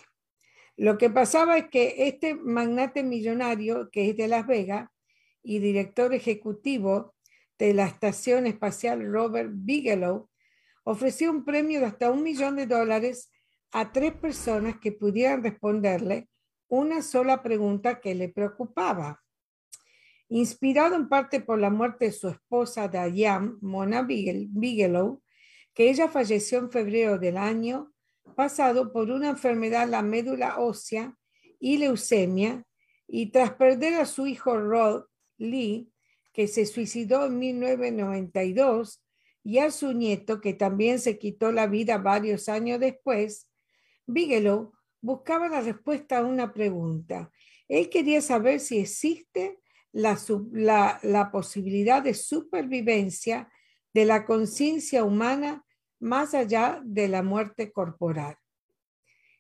Lo que pasaba es que este magnate millonario, que es de Las Vegas y director ejecutivo de la Estación Espacial Robert Bigelow, ofreció un premio de hasta un millón de dólares a tres personas que pudieran responderle una sola pregunta que le preocupaba. Inspirado en parte por la muerte de su esposa Diane Mona Bigelow, que ella falleció en febrero del año pasado por una enfermedad la médula ósea y leucemia, y tras perder a su hijo Rod Lee, que se suicidó en 1992, y a su nieto, que también se quitó la vida varios años después, Bigelow buscaba la respuesta a una pregunta. Él quería saber si existe la, la posibilidad de supervivencia de la conciencia humana más allá de la muerte corporal.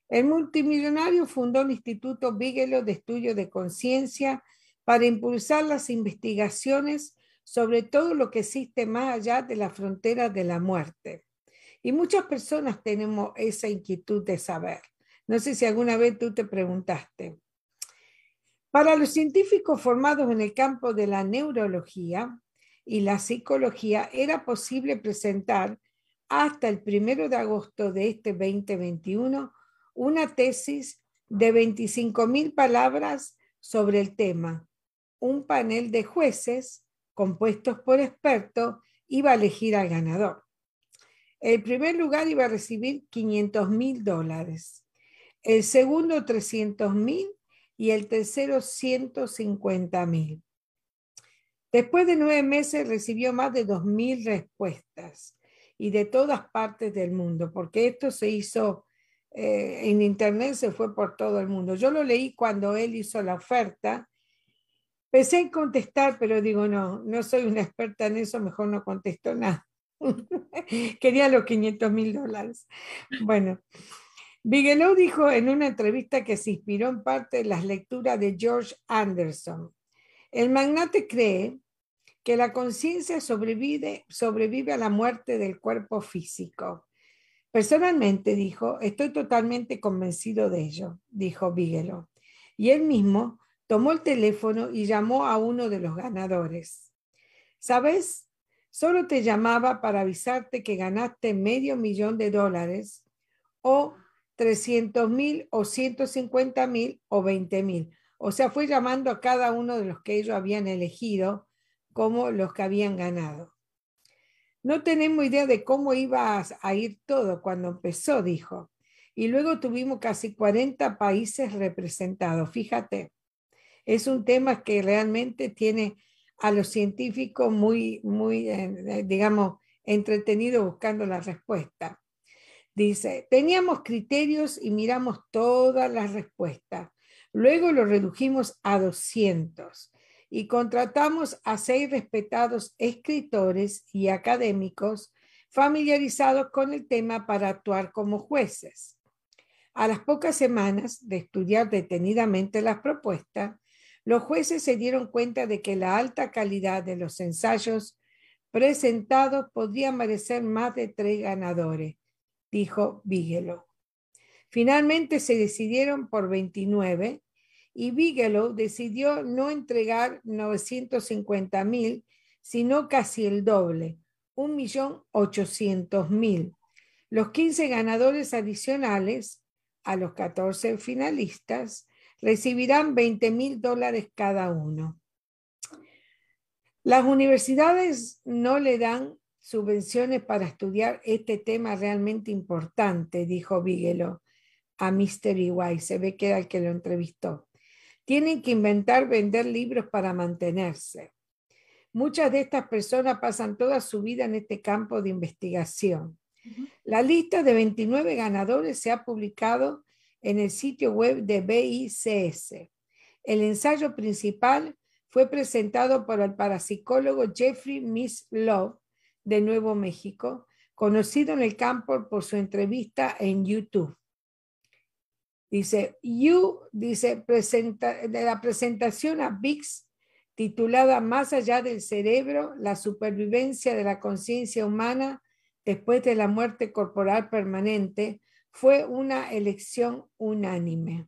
El multimillonario fundó el Instituto Bigelow de Estudio de Conciencia para impulsar las investigaciones sobre todo lo que existe más allá de la frontera de la muerte. Y muchas personas tenemos esa inquietud de saber. No sé si alguna vez tú te preguntaste. Para los científicos formados en el campo de la neurología y la psicología, era posible presentar hasta el primero de agosto de este 2021 una tesis de 25 mil palabras sobre el tema. Un panel de jueces compuestos por expertos iba a elegir al ganador. El primer lugar iba a recibir 500 mil dólares, el segundo 300 mil y el tercero 150 mil. Después de nueve meses recibió más de 2.000 respuestas y de todas partes del mundo, porque esto se hizo eh, en internet, se fue por todo el mundo. Yo lo leí cuando él hizo la oferta. Pensé en contestar, pero digo, no, no soy una experta en eso, mejor no contesto nada. [LAUGHS] Quería los 500 mil dólares. Bueno, Bigelow dijo en una entrevista que se inspiró en parte de las lecturas de George Anderson. El magnate cree que la conciencia sobrevive, sobrevive a la muerte del cuerpo físico. Personalmente, dijo, estoy totalmente convencido de ello, dijo Bigelow. Y él mismo tomó el teléfono y llamó a uno de los ganadores. ¿Sabes? Solo te llamaba para avisarte que ganaste medio millón de dólares o 300 mil o 150 mil o 20 mil. O sea, fue llamando a cada uno de los que ellos habían elegido como los que habían ganado. No tenemos idea de cómo iba a ir todo cuando empezó, dijo. Y luego tuvimos casi 40 países representados. Fíjate, es un tema que realmente tiene a los científicos muy, muy, eh, digamos, entretenidos buscando la respuesta. Dice, teníamos criterios y miramos todas las respuestas. Luego lo redujimos a 200 y contratamos a seis respetados escritores y académicos familiarizados con el tema para actuar como jueces. A las pocas semanas de estudiar detenidamente las propuestas, los jueces se dieron cuenta de que la alta calidad de los ensayos presentados podría merecer más de tres ganadores, dijo Bigelow. Finalmente se decidieron por 29 y Bigelow decidió no entregar 950 mil, sino casi el doble, 1.800.000. Los 15 ganadores adicionales a los 14 finalistas recibirán 20 mil dólares cada uno. Las universidades no le dan subvenciones para estudiar este tema realmente importante, dijo Bigelow a Mr. EY. Se ve que era el que lo entrevistó. Tienen que inventar vender libros para mantenerse. Muchas de estas personas pasan toda su vida en este campo de investigación. La lista de 29 ganadores se ha publicado en el sitio web de BICS. El ensayo principal fue presentado por el parapsicólogo Jeffrey Miss Love de Nuevo México, conocido en el campo por su entrevista en YouTube. Dice, You, dice, presenta, de la presentación a VIX titulada Más allá del cerebro, la supervivencia de la conciencia humana después de la muerte corporal permanente, fue una elección unánime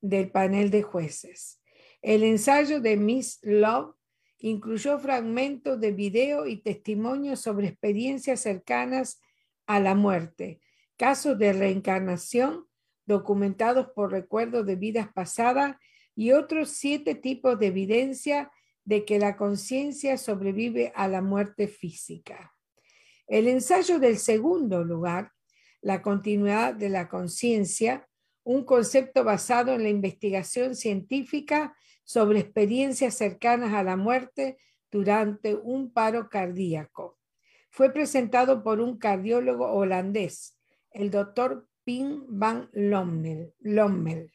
del panel de jueces. El ensayo de Miss Love incluyó fragmentos de video y testimonios sobre experiencias cercanas a la muerte, casos de reencarnación documentados por recuerdos de vidas pasadas y otros siete tipos de evidencia de que la conciencia sobrevive a la muerte física. El ensayo del segundo lugar, la continuidad de la conciencia, un concepto basado en la investigación científica sobre experiencias cercanas a la muerte durante un paro cardíaco. Fue presentado por un cardiólogo holandés, el doctor Pim van Lommel,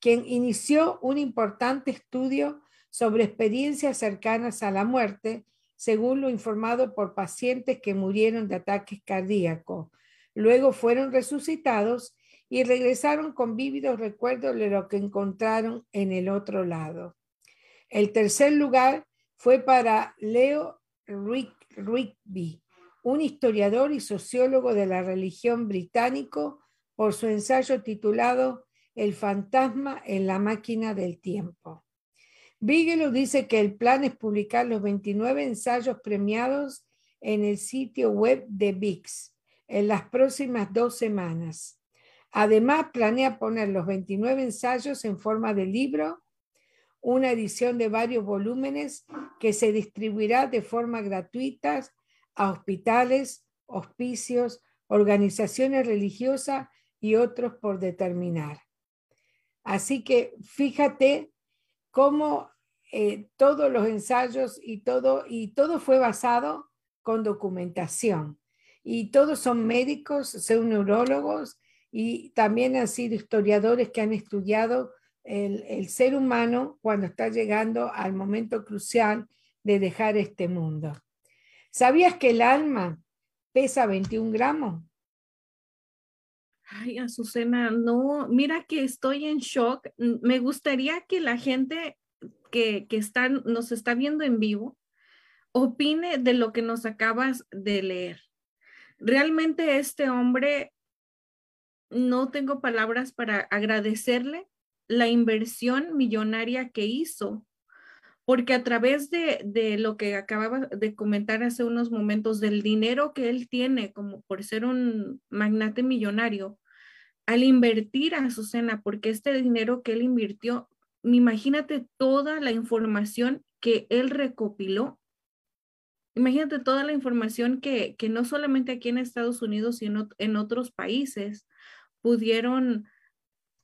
quien inició un importante estudio sobre experiencias cercanas a la muerte, según lo informado por pacientes que murieron de ataques cardíacos. Luego fueron resucitados y regresaron con vívidos recuerdos de lo que encontraron en el otro lado. El tercer lugar fue para Leo Rigby, un historiador y sociólogo de la religión británico, por su ensayo titulado El fantasma en la máquina del tiempo. Bigelow dice que el plan es publicar los 29 ensayos premiados en el sitio web de VIX en las próximas dos semanas. Además, planea poner los 29 ensayos en forma de libro, una edición de varios volúmenes que se distribuirá de forma gratuita a hospitales, hospicios, organizaciones religiosas y otros por determinar. Así que fíjate cómo eh, todos los ensayos y todo, y todo fue basado con documentación. Y todos son médicos, son neurólogos y también han sido historiadores que han estudiado el, ser humano cuando está llegando al momento crucial de dejar este mundo. ¿Sabías que el alma pesa 21 gramos? Ay, Azucena, no, mira que estoy en shock. Me gustaría que la gente que, que nos está viendo en vivo opine de lo que nos acabas de leer. Realmente este hombre, no tengo palabras para agradecerle la inversión millonaria que hizo, porque a través de, de, lo que acababa de comentar hace unos momentos, del dinero que él tiene como por ser un magnate millonario, al invertir a Azucena, porque este dinero que él invirtió, imagínate toda la información que él recopiló. Imagínate toda la información que, que no solamente aquí en Estados Unidos, sino en otros países pudieron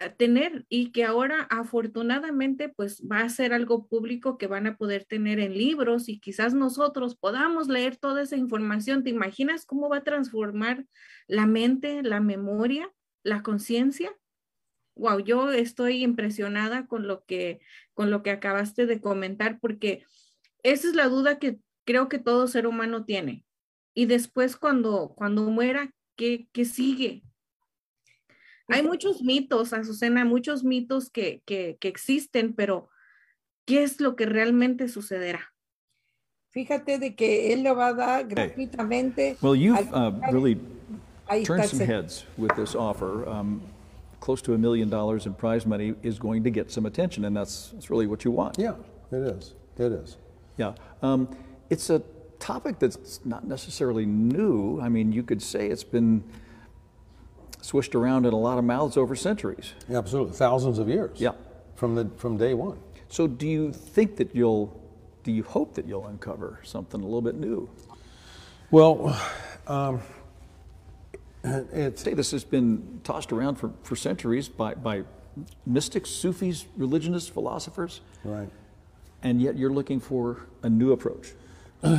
tener y que ahora afortunadamente pues va a ser algo público que van a poder tener en libros y quizás nosotros podamos leer toda esa información. ¿Te imaginas cómo va a transformar la mente, la memoria, la conciencia? Wow, yo estoy impresionada con lo que con lo que acabaste de comentar porque esa es la duda que creo que todo ser humano tiene. Y después cuando cuando muera, ¿qué, qué sigue? Hay muchos mitos, Azucena, muchos mitos que, que, que existen, pero ¿qué es lo que realmente sucederá? Fíjate de que él lo va a dar gratuitamente. Well, you've uh, really turned some heads with this offer. Um, close to a million dollars in prize money is going to get some attention, and that's, that's really what you want. Yeah, it is. It is. Yeah. Um, it's a topic that's not necessarily new. I mean, you could say it's been swished around in a lot of mouths over centuries. Yeah, absolutely, thousands of years. Yeah. From the from day one. So do you think that you'll, do you hope that you'll uncover something a little bit new? Well, um, it's Say this has been tossed around for, for centuries by, by mystics, Sufis, religionists, philosophers, right. and yet you're looking for a new approach. [CLEARS THROAT]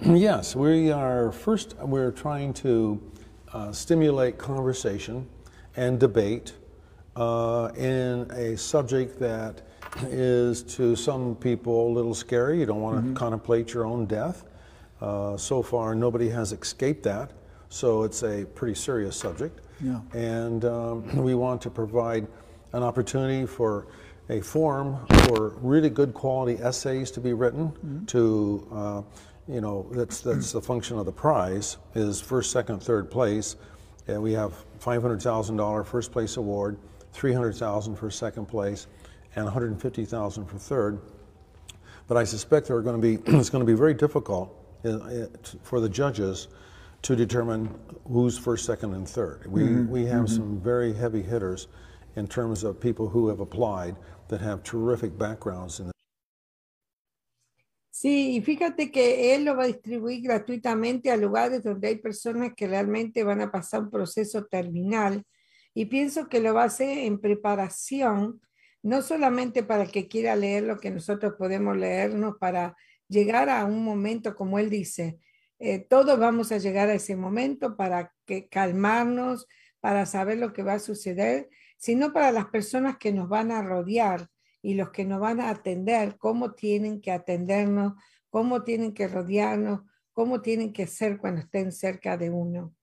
Yes, we are first. We're trying to uh, stimulate conversation and debate uh, in a subject that is to some people a little scary. You don't want to Mm-hmm. contemplate your own death. Uh, so far, nobody has escaped that, so it's a pretty serious subject. Yeah. And um, [CLEARS THROAT] we want to provide an opportunity for a forum for really good quality essays to be written Mm-hmm. to uh, you know that's that's the function of the prize is first second third place. And we have $500000 first place award 300000 for second place and 150000 for third. But i suspect there are going to be [CLEARS THROAT] it's going to be very difficult uh, uh, for the judges to determine who's first second and third. We, we have some very heavy hitters in terms of people who have applied that have terrific backgrounds in Sí, y fíjate que él lo va a distribuir gratuitamente a lugares donde hay personas que realmente van a pasar un proceso terminal. Y pienso que lo va a hacer en preparación, no solamente para el que quiera leer lo que nosotros podemos leernos, para llegar a un momento, como él dice, eh, todos vamos a llegar a ese momento para que calmarnos, para saber lo que va a suceder, sino para las personas que nos van a rodear y los que nos van a atender, cómo tienen que atendernos, cómo tienen que rodearnos, cómo tienen que ser cuando estén cerca de uno.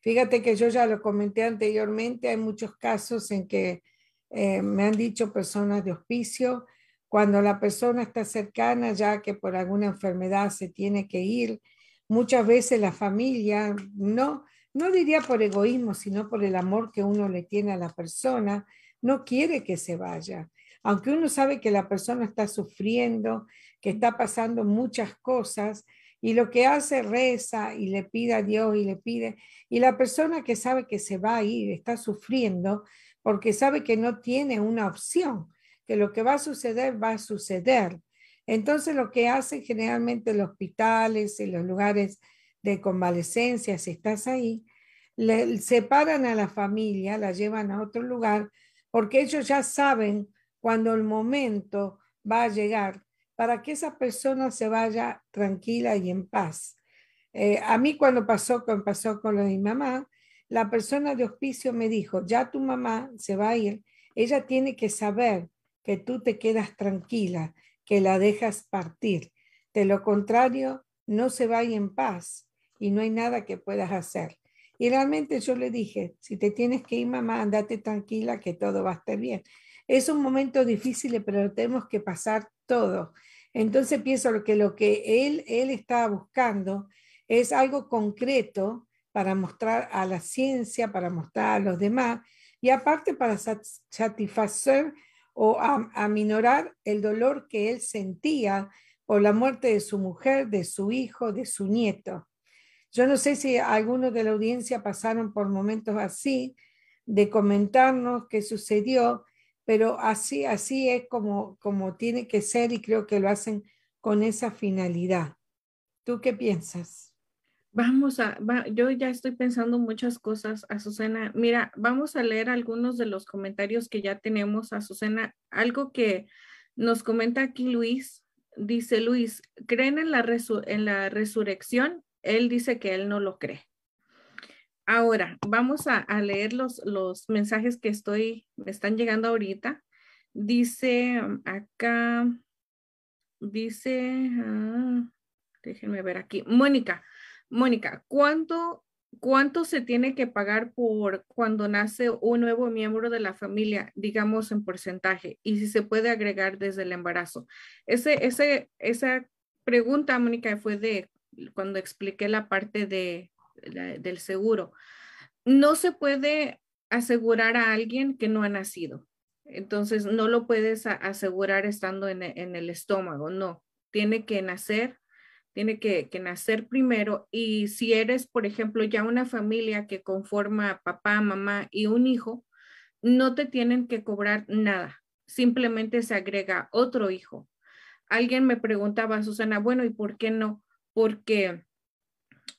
Fíjate que yo ya lo comenté anteriormente, hay muchos casos en que eh, me han dicho personas de hospicio, cuando la persona está cercana, ya que por alguna enfermedad se tiene que ir, muchas veces la familia, no, no diría por egoísmo, sino por el amor que uno le tiene a la persona, no quiere que se vaya. Aunque uno sabe que la persona está sufriendo, que está pasando muchas cosas, y lo que hace reza y le pide a Dios y le pide, y la persona que sabe que se va a ir está sufriendo porque sabe que no tiene una opción, que lo que va a suceder va a suceder. Entonces lo que hace generalmente los hospitales y los lugares de convalecencia, si estás ahí, le separan a la familia, la llevan a otro lugar, porque ellos ya saben cuando el momento va a llegar para que esa persona se vaya tranquila y en paz. Eh, a mí cuando pasó, cuando pasó con lo de mi mamá, la persona de hospicio me dijo, ya tu mamá se va a ir, ella tiene que saber que tú te quedas tranquila, que la dejas partir. De lo contrario, no se va a ir en paz y no hay nada que puedas hacer. Y realmente yo le dije, si te tienes que ir, mamá, andate tranquila, que todo va a estar bien. Es un momento difícil, pero tenemos que pasar todo. Entonces pienso que lo que él, él estaba buscando es algo concreto para mostrar a la ciencia, para mostrar a los demás y aparte para satisfacer o aminorar el dolor que él sentía por la muerte de su mujer, de su hijo, de su nieto. Yo no sé si algunos de la audiencia pasaron por momentos así, de comentarnos qué sucedió, pero así, así es como, como tiene que ser y creo que lo hacen con esa finalidad. ¿Tú qué piensas? Vamos a, yo ya estoy pensando muchas cosas, Azucena. Mira, vamos a leer algunos de los comentarios que ya tenemos, Azucena. Algo que nos comenta aquí Luis, dice Luis, ¿creen en la, en la resurrección? Él dice que él no lo cree. Ahora, vamos a, leer los, los, mensajes que estoy, me están llegando ahorita. Dice um, acá, dice, ah, déjenme ver aquí, Mónica, Mónica, ¿cuánto, ¿cuánto se tiene que pagar por cuando nace un nuevo miembro de la familia, digamos en porcentaje, y si se puede agregar desde el embarazo? Ese, ese, esa pregunta, Mónica, fue de cuando expliqué la parte de del seguro. No se puede asegurar a alguien que no ha nacido. Entonces, no lo puedes asegurar estando en, el estómago, no. Tiene que nacer, tiene que, nacer primero. Y si eres, por ejemplo, ya una familia que conforma papá, mamá y un hijo, no te tienen que cobrar nada. Simplemente se agrega otro hijo. Alguien me preguntaba, Susana, bueno, ¿y por qué no? Porque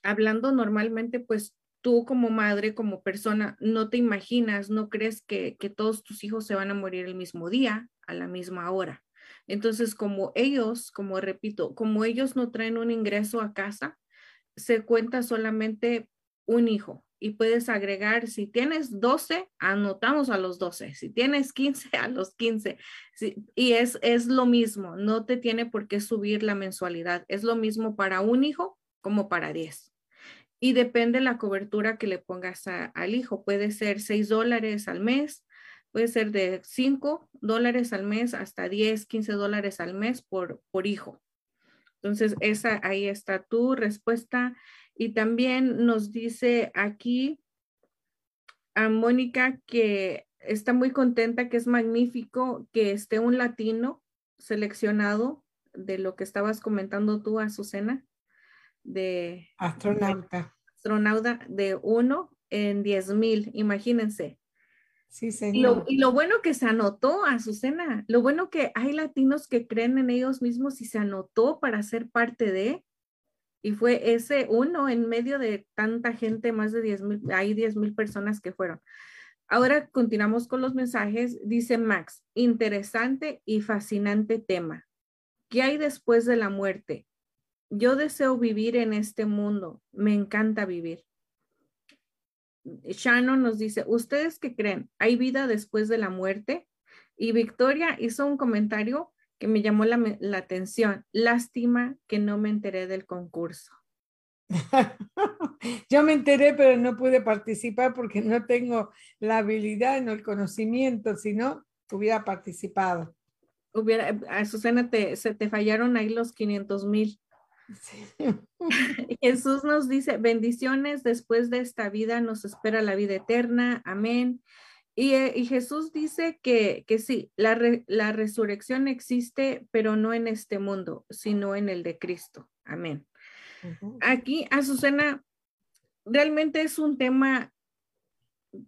hablando normalmente, pues tú como madre, como persona, no te imaginas, no crees que, todos tus hijos se van a morir el mismo día, a la misma hora. Entonces, como ellos, como repito, como ellos no traen un ingreso a casa, se cuenta solamente un hijo y puedes agregar, si tienes 12, anotamos a los 12, si tienes 15, [LAUGHS] a los 15. y es, es lo mismo, no te tiene por qué subir la mensualidad, es lo mismo para un hijo como para 10 y depende la cobertura que le pongas al hijo. Puede ser 6 dólares al mes, puede ser de 5 dólares al mes hasta 10, 15 dólares al mes por, por hijo. Entonces, esa ahí está tu respuesta. Y también nos dice aquí a Mónica que está muy contenta, que es magnífico que esté un latino seleccionado de lo que estabas comentando tú, Azucena de astronauta. astronauta de uno en diez mil, imagínense. Sí, señor. y lo bueno que se anotó, Azucena, lo bueno que hay latinos que creen en ellos mismos y se anotó para ser parte de, y fue ese uno en medio de tanta gente, más de diez mil, hay diez mil personas que fueron. Ahora continuamos con los mensajes. Dice Max, interesante y fascinante tema. ¿Qué hay después de la muerte? yo deseo vivir en este mundo, me encanta vivir. Shannon nos dice, ¿ustedes qué creen? ¿Hay vida después de la muerte? Y Victoria hizo un comentario que me llamó la, atención. Lástima que no me enteré del concurso. [LAUGHS] Yo me enteré, pero no pude participar porque no tengo la habilidad, no el conocimiento, si no, hubiera participado. Hubiera, a Susana, te, se te fallaron ahí los 500 mil. [LAUGHS] Jesús nos dice, bendiciones, después de esta vida nos espera la vida eterna, amén. Y, eh, y Jesús dice que, que sí, la, re, la resurrección existe, pero no en este mundo, sino en el de Cristo, amén. Uh -huh. Aquí, Azucena, realmente es un tema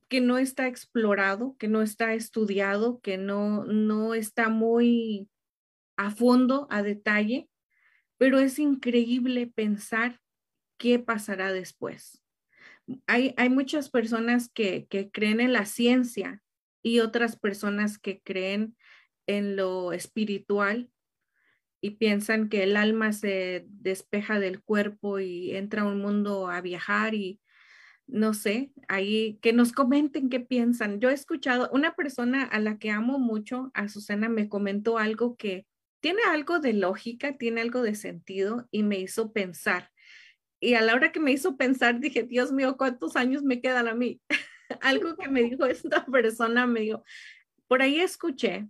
que no está explorado, que no está estudiado, que no, no está muy a fondo, a detalle, pero es increíble pensar qué pasará después. Hay, hay muchas personas que, que creen en la ciencia y otras personas que creen en lo espiritual y piensan que el alma se despeja del cuerpo y entra a un mundo a viajar y no sé, ahí que nos comenten qué piensan. Yo he escuchado, una persona a la que amo mucho, Azucena, me comentó algo que tiene algo de lógica, tiene algo de sentido y me hizo pensar. Y a la hora que me hizo pensar, dije, Dios mío, ¿cuántos años me quedan a mí? [LAUGHS] algo que me [LAUGHS] dijo esta persona, me dijo, por ahí escuché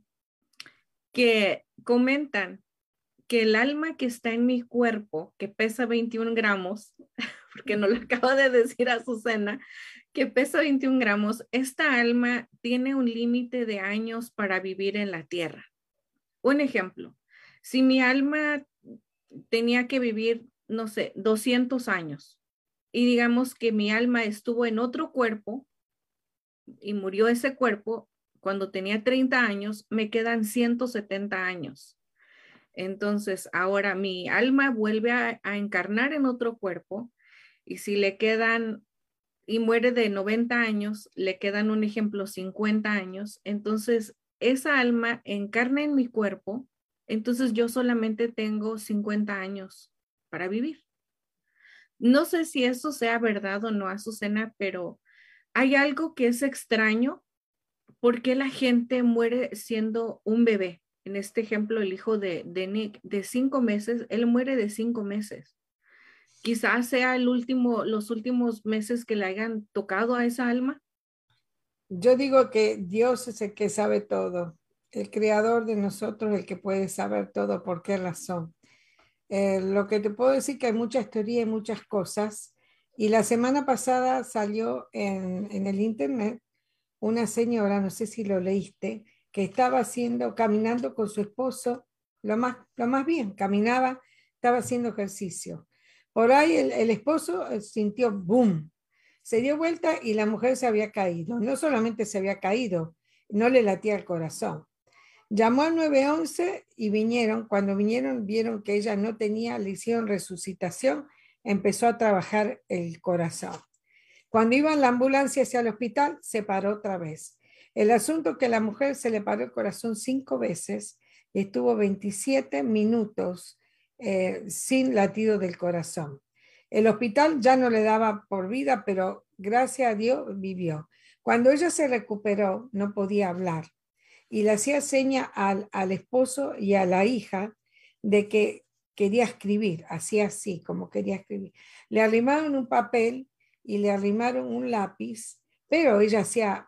que comentan que el alma que está en mi cuerpo, que pesa 21 gramos, [LAUGHS] porque no lo acaba de decir Azucena, que pesa 21 gramos, esta alma tiene un límite de años para vivir en la tierra. Un ejemplo, si mi alma tenía que vivir, no sé, 200 años, y digamos que mi alma estuvo en otro cuerpo y murió ese cuerpo cuando tenía 30 años, me quedan 170 años. Entonces, ahora mi alma vuelve a, encarnar en otro cuerpo y si le quedan y muere de 90 años, le quedan un ejemplo 50 años, entonces esa alma encarna en mi cuerpo, entonces yo solamente tengo 50 años para vivir. No sé si eso sea verdad o no, Azucena, pero hay algo que es extraño. ¿Por qué la gente muere siendo un bebé? En este ejemplo, el hijo de, de Nick, de cinco meses, él muere de cinco meses. Quizás sea el último, los últimos meses que le hayan tocado a esa alma. Yo digo que Dios es el que sabe todo, el creador de nosotros, el que puede saber todo, por qué razón. Eh, lo que te puedo decir que hay muchas teorías y muchas cosas. Y la semana pasada salió en, el internet una señora, no sé si lo leíste, que estaba haciendo, caminando con su esposo, lo más, lo más bien, caminaba, estaba haciendo ejercicio. Por ahí el, el esposo sintió boom, se dio vuelta y la mujer se había caído. No solamente se había caído, no le latía el corazón. Llamó al 911 y vinieron. Cuando vinieron, vieron que ella no tenía, le hicieron resucitación, empezó a trabajar el corazón. Cuando iba en la ambulancia hacia el hospital, se paró otra vez. El asunto que la mujer se le paró el corazón cinco veces y estuvo 27 minutos eh, sin latido del corazón. El hospital ya no le daba por vida, pero gracias a Dios vivió. Cuando ella se recuperó, no podía hablar y le hacía seña al, al esposo y a la hija de que quería escribir, hacía así, como quería escribir. Le arrimaron un papel y le arrimaron un lápiz, pero ella hacía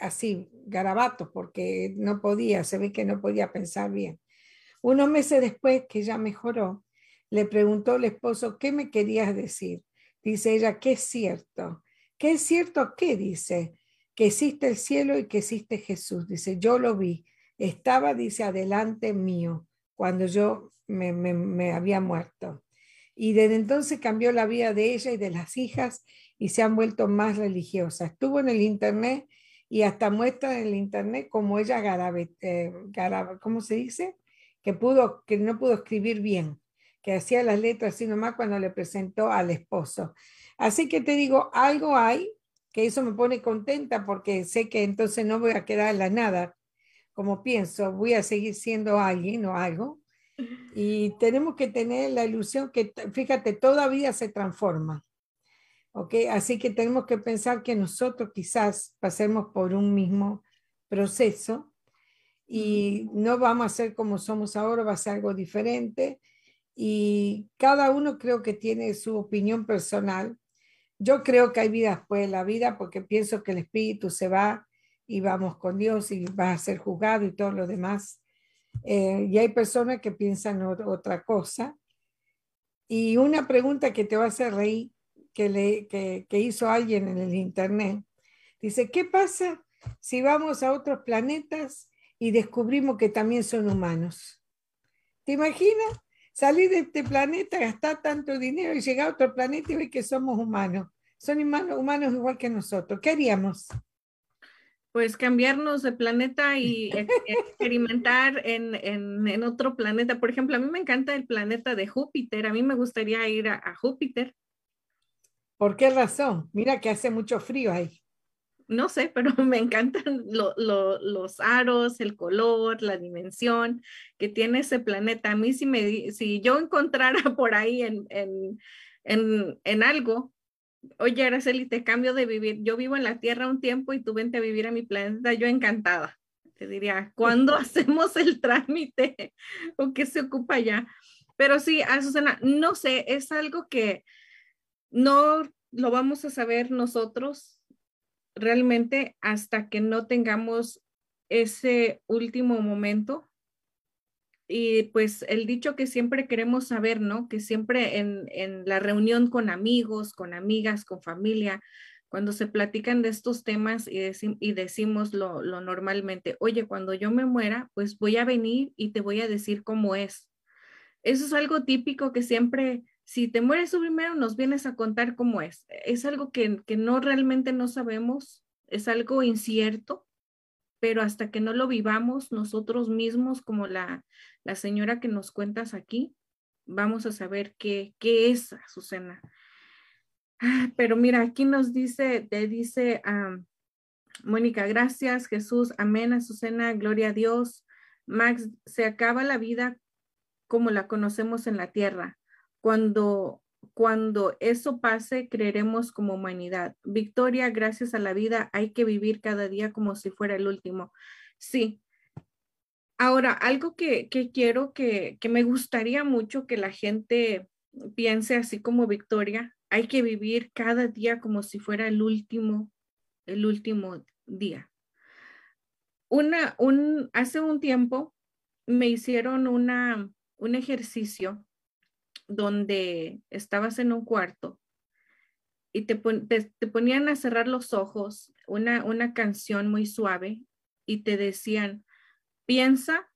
así, garabatos, porque no podía, se ve que no podía pensar bien. Unos meses después que ya mejoró, le preguntó el esposo, ¿qué me querías decir? Dice ella, ¿qué es cierto? ¿Qué es cierto? ¿Qué dice? Que existe el cielo y que existe Jesús. Dice, yo lo vi. Estaba, dice, adelante mío cuando yo me, me, había muerto. Y desde entonces cambió la vida de ella y de las hijas y se han vuelto más religiosas. Estuvo en el internet y hasta muestra en el internet como ella garabe, eh, garabe, ¿cómo se dice? Que, pudo, que no pudo escribir bien, que hacía las letras así nomás cuando le presentó al esposo. Así que te digo, algo hay que eso me pone contenta porque sé que entonces no voy a quedar en la nada, como pienso, voy a seguir siendo alguien o algo. [LAUGHS] Y tenemos que tener la ilusión que, fíjate, toda vida se transforma. ¿ok? Así que tenemos que pensar que nosotros quizás pasemos por un mismo proceso y no vamos a ser como somos ahora, va a ser algo diferente y cada uno creo que tiene su opinión personal. Yo creo que hay vida después de la vida porque pienso que el espíritu se va y vamos con Dios y va a ser juzgado y todo lo demás. eh, y hay personas que piensan otra cosa. Y una pregunta que te va a hacer reír, que, le, que hizo alguien en el internet, dice, ¿qué pasa si vamos a otros planetas y descubrimos que también son humanos? ¿Te imaginas? Salir de este planeta, gastar tanto dinero y llegar a otro planeta y ver que somos humanos. Son humanos, humanos igual que nosotros. ¿Qué haríamos? pues cambiarnos de planeta y [LAUGHS] experimentar en, en, otro planeta. Por ejemplo, a mí me encanta el planeta de Júpiter. A mí me gustaría ir a, Júpiter. ¿Por qué razón? Mira que hace mucho frío ahí. No sé, pero [LAUGHS] me encantan los aros, el color, la dimensión que tiene ese planeta. A mí si, me, si yo encontrara [LAUGHS] por ahí en, en, en, en algo oye, Araceli, te cambio de vivir. Yo vivo en la Tierra un tiempo y tú vente a vivir a mi planeta, yo encantada. Te diría, ¿cuándo [LAUGHS] hacemos el trámite? ¿O qué se ocupa ya? Pero sí, Azucena, no sé, es algo que no lo vamos a saber nosotros realmente hasta que no tengamos ese último momento y pues el dicho que siempre queremos saber, ¿no? Que siempre en, en, la reunión con amigos, con amigas, con familia, cuando se platican de estos temas y, decimos lo, lo, normalmente, oye, cuando yo me muera, pues voy a venir y te voy a decir cómo es. Eso es algo típico que siempre, si te mueres tú primero, nos vienes a contar cómo es. Es algo que, que no realmente no sabemos, es algo incierto, pero hasta que no lo vivamos nosotros mismos, como la, la señora que nos cuentas aquí, vamos a saber qué, qué es Azucena. Ah, pero mira, aquí nos dice, te dice Mónica, gracias Jesús, amén Azucena, gloria a Dios. Max, se acaba la vida como la conocemos en la tierra. Cuando cuando eso pase, creeremos como humanidad. Victoria, gracias a la vida, hay que vivir cada día como si fuera el último. Sí. Ahora, algo que, quiero que, que me gustaría mucho que la gente piense así como Victoria, hay que vivir cada día como si fuera el último, el último día. Una, un, hace un tiempo me hicieron una, un ejercicio donde estabas en un cuarto y te, te, ponían a cerrar los ojos, una, una canción muy suave, y te decían, piensa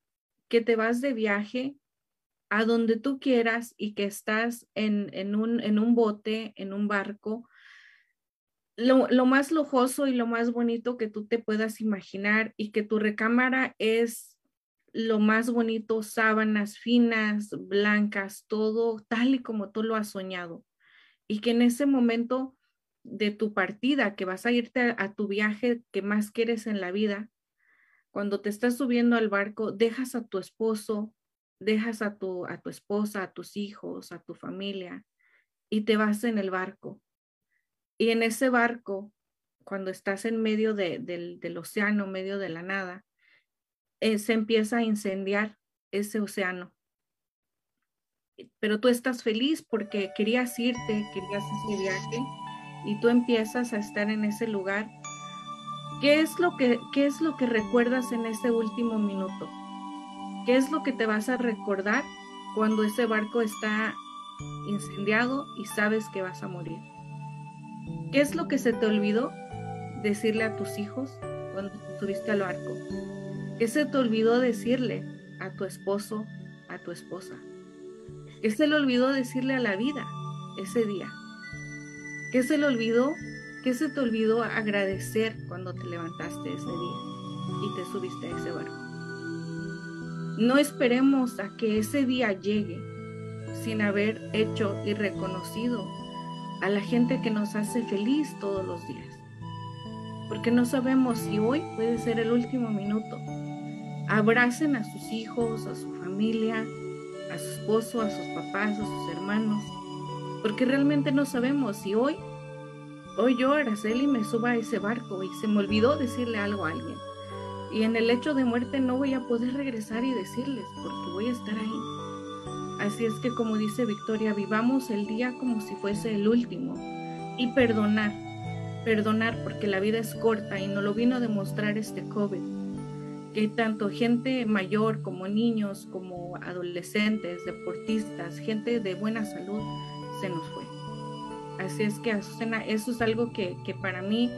que te vas de viaje a donde tú quieras y que estás en, en, un, en un bote, en un barco, lo, lo, más lujoso y lo más bonito que tú te puedas imaginar y que tu recámara es lo más bonito, sábanas finas, blancas, todo tal y como tú lo has soñado. Y que en ese momento de tu partida, que vas a irte a, tu viaje que más quieres en la vida, cuando te estás subiendo al barco, dejas a tu esposo, dejas a tu, a tu esposa, a tus hijos, a tu familia, y te vas en el barco. Y en ese barco, cuando estás en medio del, del océano, medio de la nada, eh, se empieza a incendiar ese océano. Pero tú estás feliz porque querías irte, querías ese viaje y tú empiezas a estar en ese lugar. ¿Qué es lo que, qué es lo que recuerdas en ese último minuto? ¿Qué es lo que te vas a recordar cuando ese barco está incendiado y sabes que vas a morir? ¿Qué es lo que se te olvidó decirle a tus hijos cuando subiste al barco? ¿Qué se te olvidó decirle a tu esposo, a tu esposa? ¿Qué se le olvidó decirle a la vida ese día? ¿Qué se le olvidó? ¿Qué se te olvidó agradecer cuando te levantaste ese día y te subiste a ese barco? No esperemos a que ese día llegue sin haber hecho y reconocido a la gente que nos hace feliz todos los días. Porque no sabemos si hoy puede ser el último minuto Abracen a sus hijos, a su familia, a su esposo, a sus papás, a sus hermanos, porque realmente no sabemos si hoy, hoy yo, Araceli, me suba a ese barco y se me olvidó decirle algo a alguien. Y en el hecho de muerte no voy a poder regresar y decirles, porque voy a estar ahí. Así es que como dice Victoria, vivamos el día como si fuese el último y perdonar, perdonar porque la vida es corta y no lo vino a demostrar este COVID que tanto gente mayor como niños, como adolescentes, deportistas, gente de buena salud, se nos fue. Así es que, Azucena, eso es algo que, que para mí,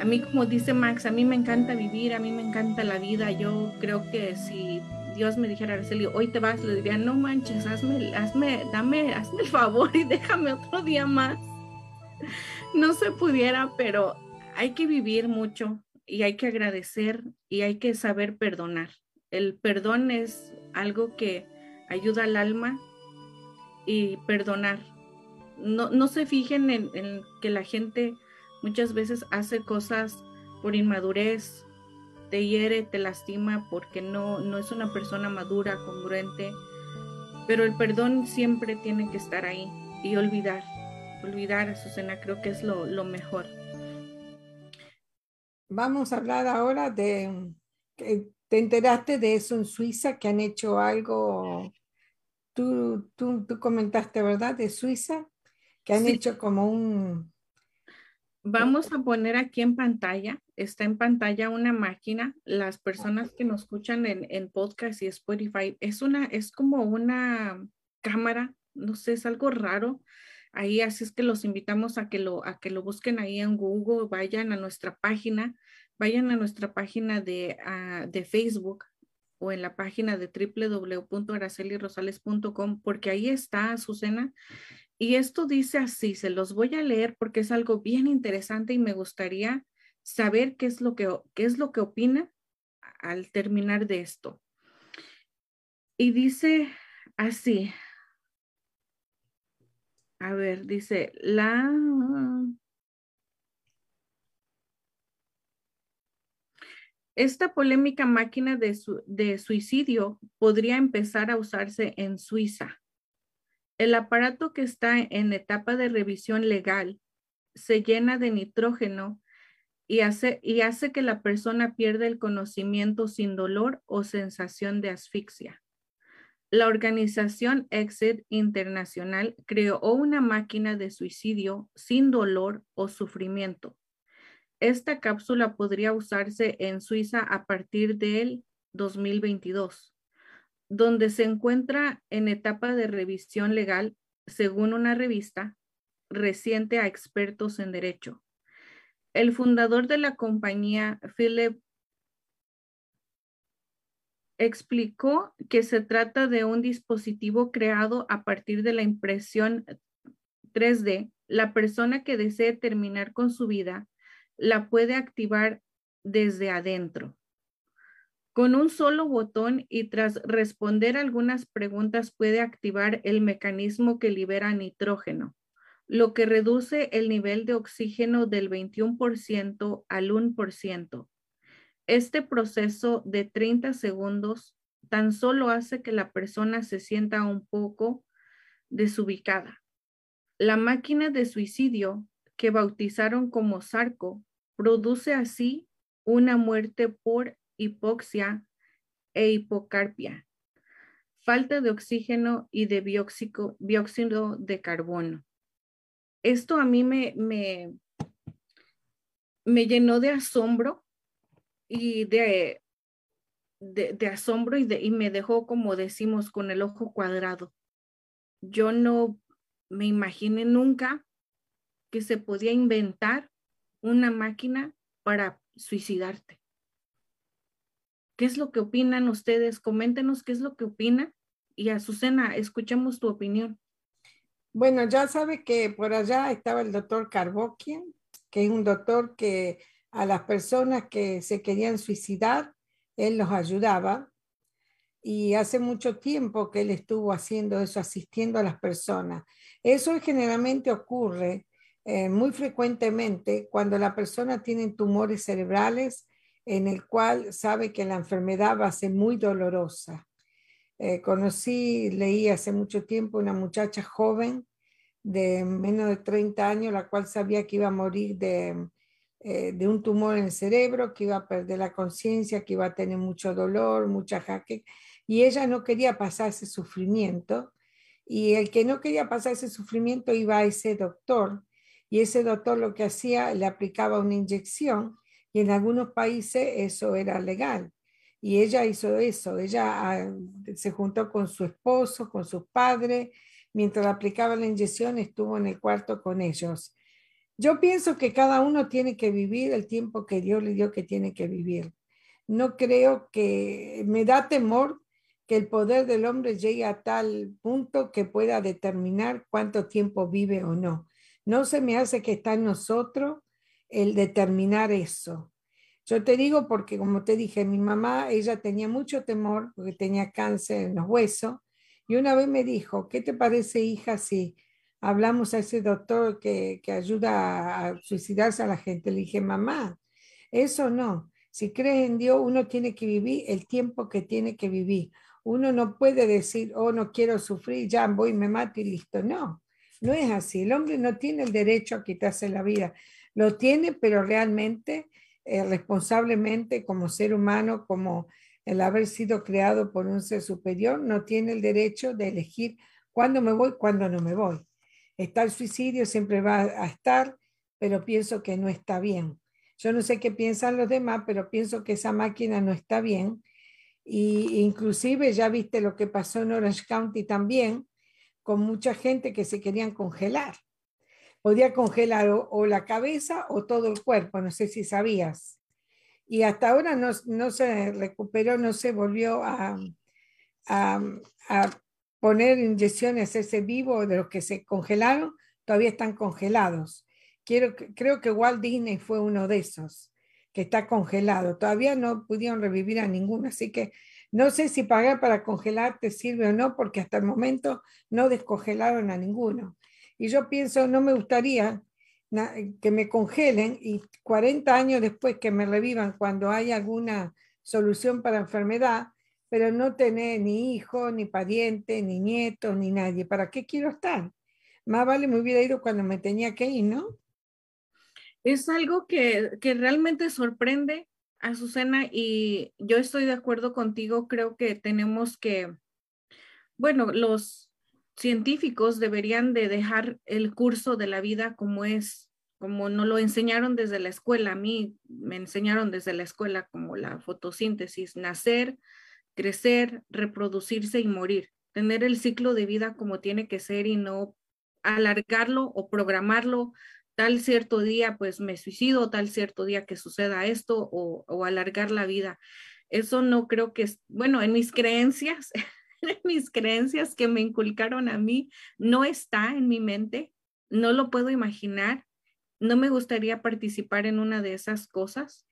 a mí como dice Max, a mí me encanta vivir, a mí me encanta la vida. Yo creo que si Dios me dijera, Araceli, hoy te vas, le diría, no manches, hazme, hazme, dame, hazme el favor y déjame otro día más. No se pudiera, pero hay que vivir mucho y hay que agradecer y hay que saber perdonar. El perdón es algo que ayuda al alma y perdonar. No, no se fijen en, que la gente muchas veces hace cosas por inmadurez, te hiere, te lastima porque no, no es una persona madura, congruente. Pero el perdón siempre tiene que estar ahí y olvidar. Olvidar, Susana, creo que es lo, lo mejor. Vamos a hablar ahora de, ¿te enteraste de eso en Suiza, que han hecho algo? Tú, tú, tú comentaste, ¿verdad? De Suiza, que han Sí. hecho como un, Vamos a poner aquí en pantalla, está en pantalla una máquina. Las personas que nos escuchan en, en podcast y Spotify, es una, es como una cámara, no sé, es algo raro. Ahí así es que los invitamos a que lo, a que lo busquen ahí en Google, vayan a nuestra página, vayan a nuestra página de, ah, de Facebook o en la página de www.aracelirosales.com, porque ahí está, Azucena, y esto dice así, se los voy a leer porque es algo bien interesante y me gustaría saber qué es lo que, qué es lo que opina al terminar de esto. Y dice así. A ver, dice, la... Esta polémica máquina de, su- de suicidio podría empezar a usarse en Suiza. El aparato que está en etapa de revisión legal se llena de nitrógeno y hace, y hace que la persona pierda el conocimiento sin dolor o sensación de asfixia. La organización Exit Internacional creó una máquina de suicidio sin dolor o sufrimiento. Esta cápsula podría usarse en Suiza a partir del 2022 donde se encuentra en etapa de revisión legal, según una revista reciente a expertos en derecho. El fundador de la compañía, Philip, explicó que se trata de un dispositivo creado a partir de la impresión 3D. La persona que desee terminar con su vida la puede activar desde adentro. Con un solo botón y tras responder algunas preguntas puede activar el mecanismo que libera nitrógeno, lo que reduce el nivel de oxígeno del 21% al 1%. Este proceso de 30 segundos tan solo hace que la persona se sienta un poco desubicada. La máquina de suicidio, que bautizaron como Sarco, produce así una muerte por hipoxia e hipocarpia, falta de oxígeno y de bióxico- dióxido de carbono. Esto a mí me, me, me llenó de asombro y de, de, asombro y, de, y me dejó, como decimos, con el ojo cuadrado. Yo no me imaginé nunca que se podía inventar una máquina para suicidarte. ¿Qué es lo que opinan ustedes? Coméntenos qué es lo que opinan. Y Azucena, escuchemos tu opinión. Bueno, ya sabe que por allá estaba el doctor Carboquian, que es un doctor que a las personas que se querían suicidar, él los ayudaba. Y hace mucho tiempo que él estuvo haciendo eso, asistiendo a las personas. Eso generalmente ocurre eh, muy frecuentemente cuando la persona tiene tumores cerebrales en el cual sabe que la enfermedad va a ser muy dolorosa. Eh, conocí, leí hace mucho tiempo una muchacha joven de menos de 30 años, la cual sabía que iba a morir de, eh, de un tumor en el cerebro, que iba a perder la conciencia, que iba a tener mucho dolor, mucha jaque, y ella no quería pasar ese sufrimiento, y el que no quería pasar ese sufrimiento iba a ese doctor, y ese doctor lo que hacía, le aplicaba una inyección, y en algunos países eso era legal. Y ella hizo eso, ella ah, se juntó con su esposo, con sus padres, mientras aplicaba la inyección estuvo en el cuarto con ellos. Yo pienso que cada uno tiene que vivir el tiempo que Dios le dio que tiene que vivir. No creo que me da temor que el poder del hombre llegue a tal punto que pueda determinar cuánto tiempo vive o no. No se me hace que está en nosotros el determinar eso. Yo te digo porque, como te dije, mi mamá, ella tenía mucho temor porque tenía cáncer en los huesos y una vez me dijo, ¿qué te parece, hija, si hablamos a ese doctor que, que ayuda a suicidarse a la gente? Le dije, mamá, eso no. Si crees en Dios, uno tiene que vivir el tiempo que tiene que vivir. Uno no puede decir, oh, no quiero sufrir, ya voy, me mato y listo. No, no es así. El hombre no tiene el derecho a quitarse la vida. Lo tiene, pero realmente, eh, responsablemente, como ser humano, como el haber sido creado por un ser superior, no tiene el derecho de elegir cuándo me voy, cuándo no me voy. Está el suicidio, siempre va a estar, pero pienso que no está bien. Yo no sé qué piensan los demás, pero pienso que esa máquina no está bien y inclusive ya viste lo que pasó en Orange County también, con mucha gente que se querían congelar. Podía congelar o, la cabeza o todo el cuerpo, no sé si sabías. Y hasta ahora no, no se recuperó, no se volvió a, a poner inyecciones ese vivo de los que se congelaron, todavía están congelados. Quiero, creo que Walt Disney fue uno de esos que está congelado. Todavía no pudieron revivir a ninguno, así que no sé si pagar para congelar te sirve o no, porque hasta el momento no descongelaron a ninguno. Y yo pienso, no me gustaría que me congelen y 40 años después que me revivan cuando hay alguna solución para enfermedad, pero no tener ni hijo, ni pariente, ni nieto, ni nadie. ¿Para qué quiero estar? Más vale me hubiera ido cuando me tenía que ir, ¿no? es algo que, realmente sorprende a Susana y yo estoy de acuerdo contigo, creo que tenemos que, bueno, los científicos deberían de dejar el curso de la vida como es, como nos lo enseñaron desde la escuela. A mí me enseñaron desde la escuela como la fotosíntesis, nacer, crecer, reproducirse y morir, tener el ciclo de vida como tiene que ser y no alargarlo o programarlo tal cierto día pues me suicido, tal cierto día que suceda esto o, alargar la vida. Eso no creo que es, bueno, en mis creencias, [LAUGHS] en mis creencias que me inculcaron a mí, no está en mi mente, no lo puedo imaginar, no me gustaría participar en una de esas cosas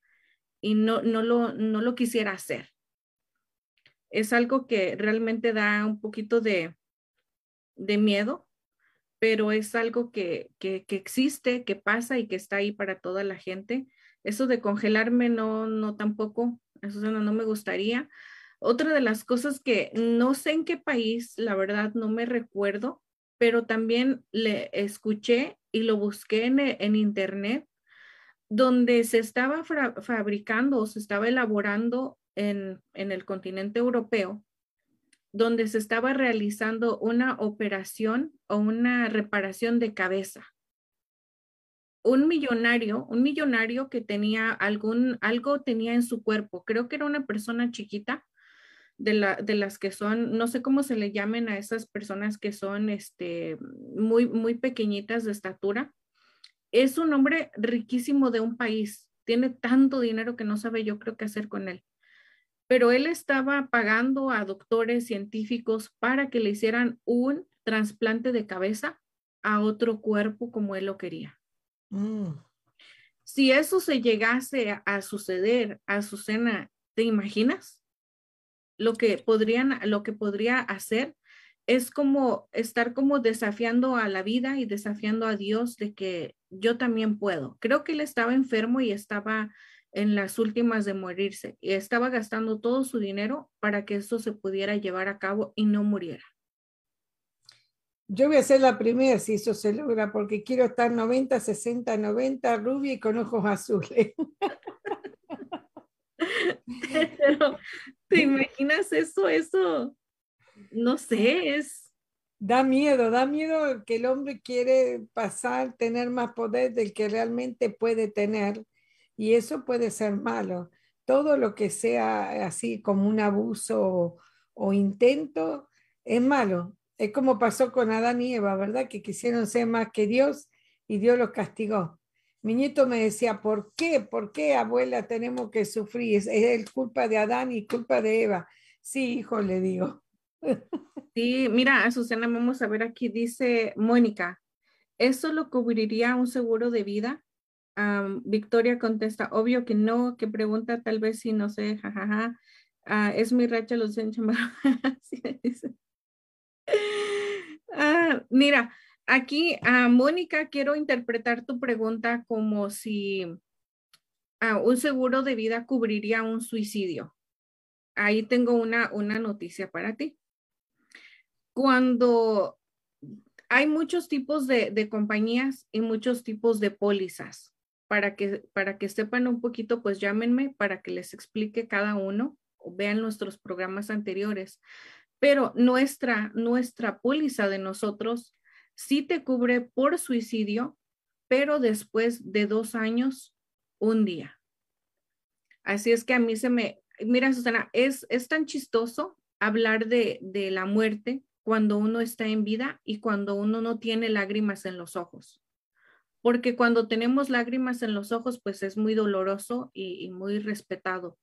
y no, no, lo, no lo quisiera hacer. Es algo que realmente da un poquito de, de miedo pero es algo que, que, existe, que pasa y que está ahí para toda la gente. Eso de congelarme no, no tampoco, eso no, no me gustaría. Otra de las cosas que no sé en qué país, la verdad no me recuerdo, pero también le escuché y lo busqué en, en internet, donde se estaba fabricando o se estaba elaborando en, el continente europeo donde se estaba realizando una operación o una reparación de cabeza. Un millonario, un millonario que tenía algún, algo tenía en su cuerpo, creo que era una persona chiquita, de, la, de, las que son, no sé cómo se le llamen a esas personas que son este, muy, muy pequeñitas de estatura. Es un hombre riquísimo de un país, tiene tanto dinero que no sabe yo creo qué hacer con él pero él estaba pagando a doctores científicos para que le hicieran un trasplante de cabeza a otro cuerpo como él lo quería. Mm. Si eso se llegase a, suceder a Susana, ¿te imaginas? Lo que podrían, lo que podría hacer es como estar como desafiando a la vida y desafiando a Dios de que yo también puedo. Creo que él estaba enfermo y estaba en las últimas de morirse y estaba gastando todo su dinero para que esto se pudiera llevar a cabo y no muriera. Yo voy a ser la primera si eso se logra, porque quiero estar 90, 60, 90, rubia y con ojos azules. [LAUGHS] Pero, ¿te imaginas eso? Eso, no sé, es... Da miedo, da miedo que el hombre quiere pasar, tener más poder del que realmente puede tener y eso puede ser malo. todo lo que sea así como un abuso o, intento es malo. Es como pasó con Adán y Eva, ¿verdad? Que quisieron ser más que Dios y Dios los castigó. Mi nieto me decía, ¿por qué? ¿Por qué, abuela, tenemos que sufrir? Es, es culpa de Adán y culpa de Eva. Sí, hijo, le digo. [LAUGHS] Sí, mira, Susana, vamos a ver aquí, dice Mónica, ¿eso lo cubriría un seguro de vida? Victoria contesta, obvio que no, que pregunta tal vez si no sé, jajaja. Ah, es mi racha los. [LAUGHS] Ah, mira, aquí, ah, Mónica, quiero interpretar tu pregunta como si ah, un seguro de vida cubriría un suicidio. Ahí tengo una, una noticia para ti. Cuando hay muchos tipos de, de compañías y muchos tipos de pólizas. Para que, para que sepan un poquito, pues llámenme para que les explique cada uno o vean nuestros programas anteriores. Pero nuestra, nuestra póliza de nosotros sí te cubre por suicidio, pero después de dos años, un día. Así es que a mí se me, mira Susana, es, es tan chistoso hablar de, de la muerte cuando uno está en vida y cuando uno no tiene lágrimas en los ojos. Porque cuando tenemos lágrimas en los ojos, pues es muy doloroso y, muy respetado.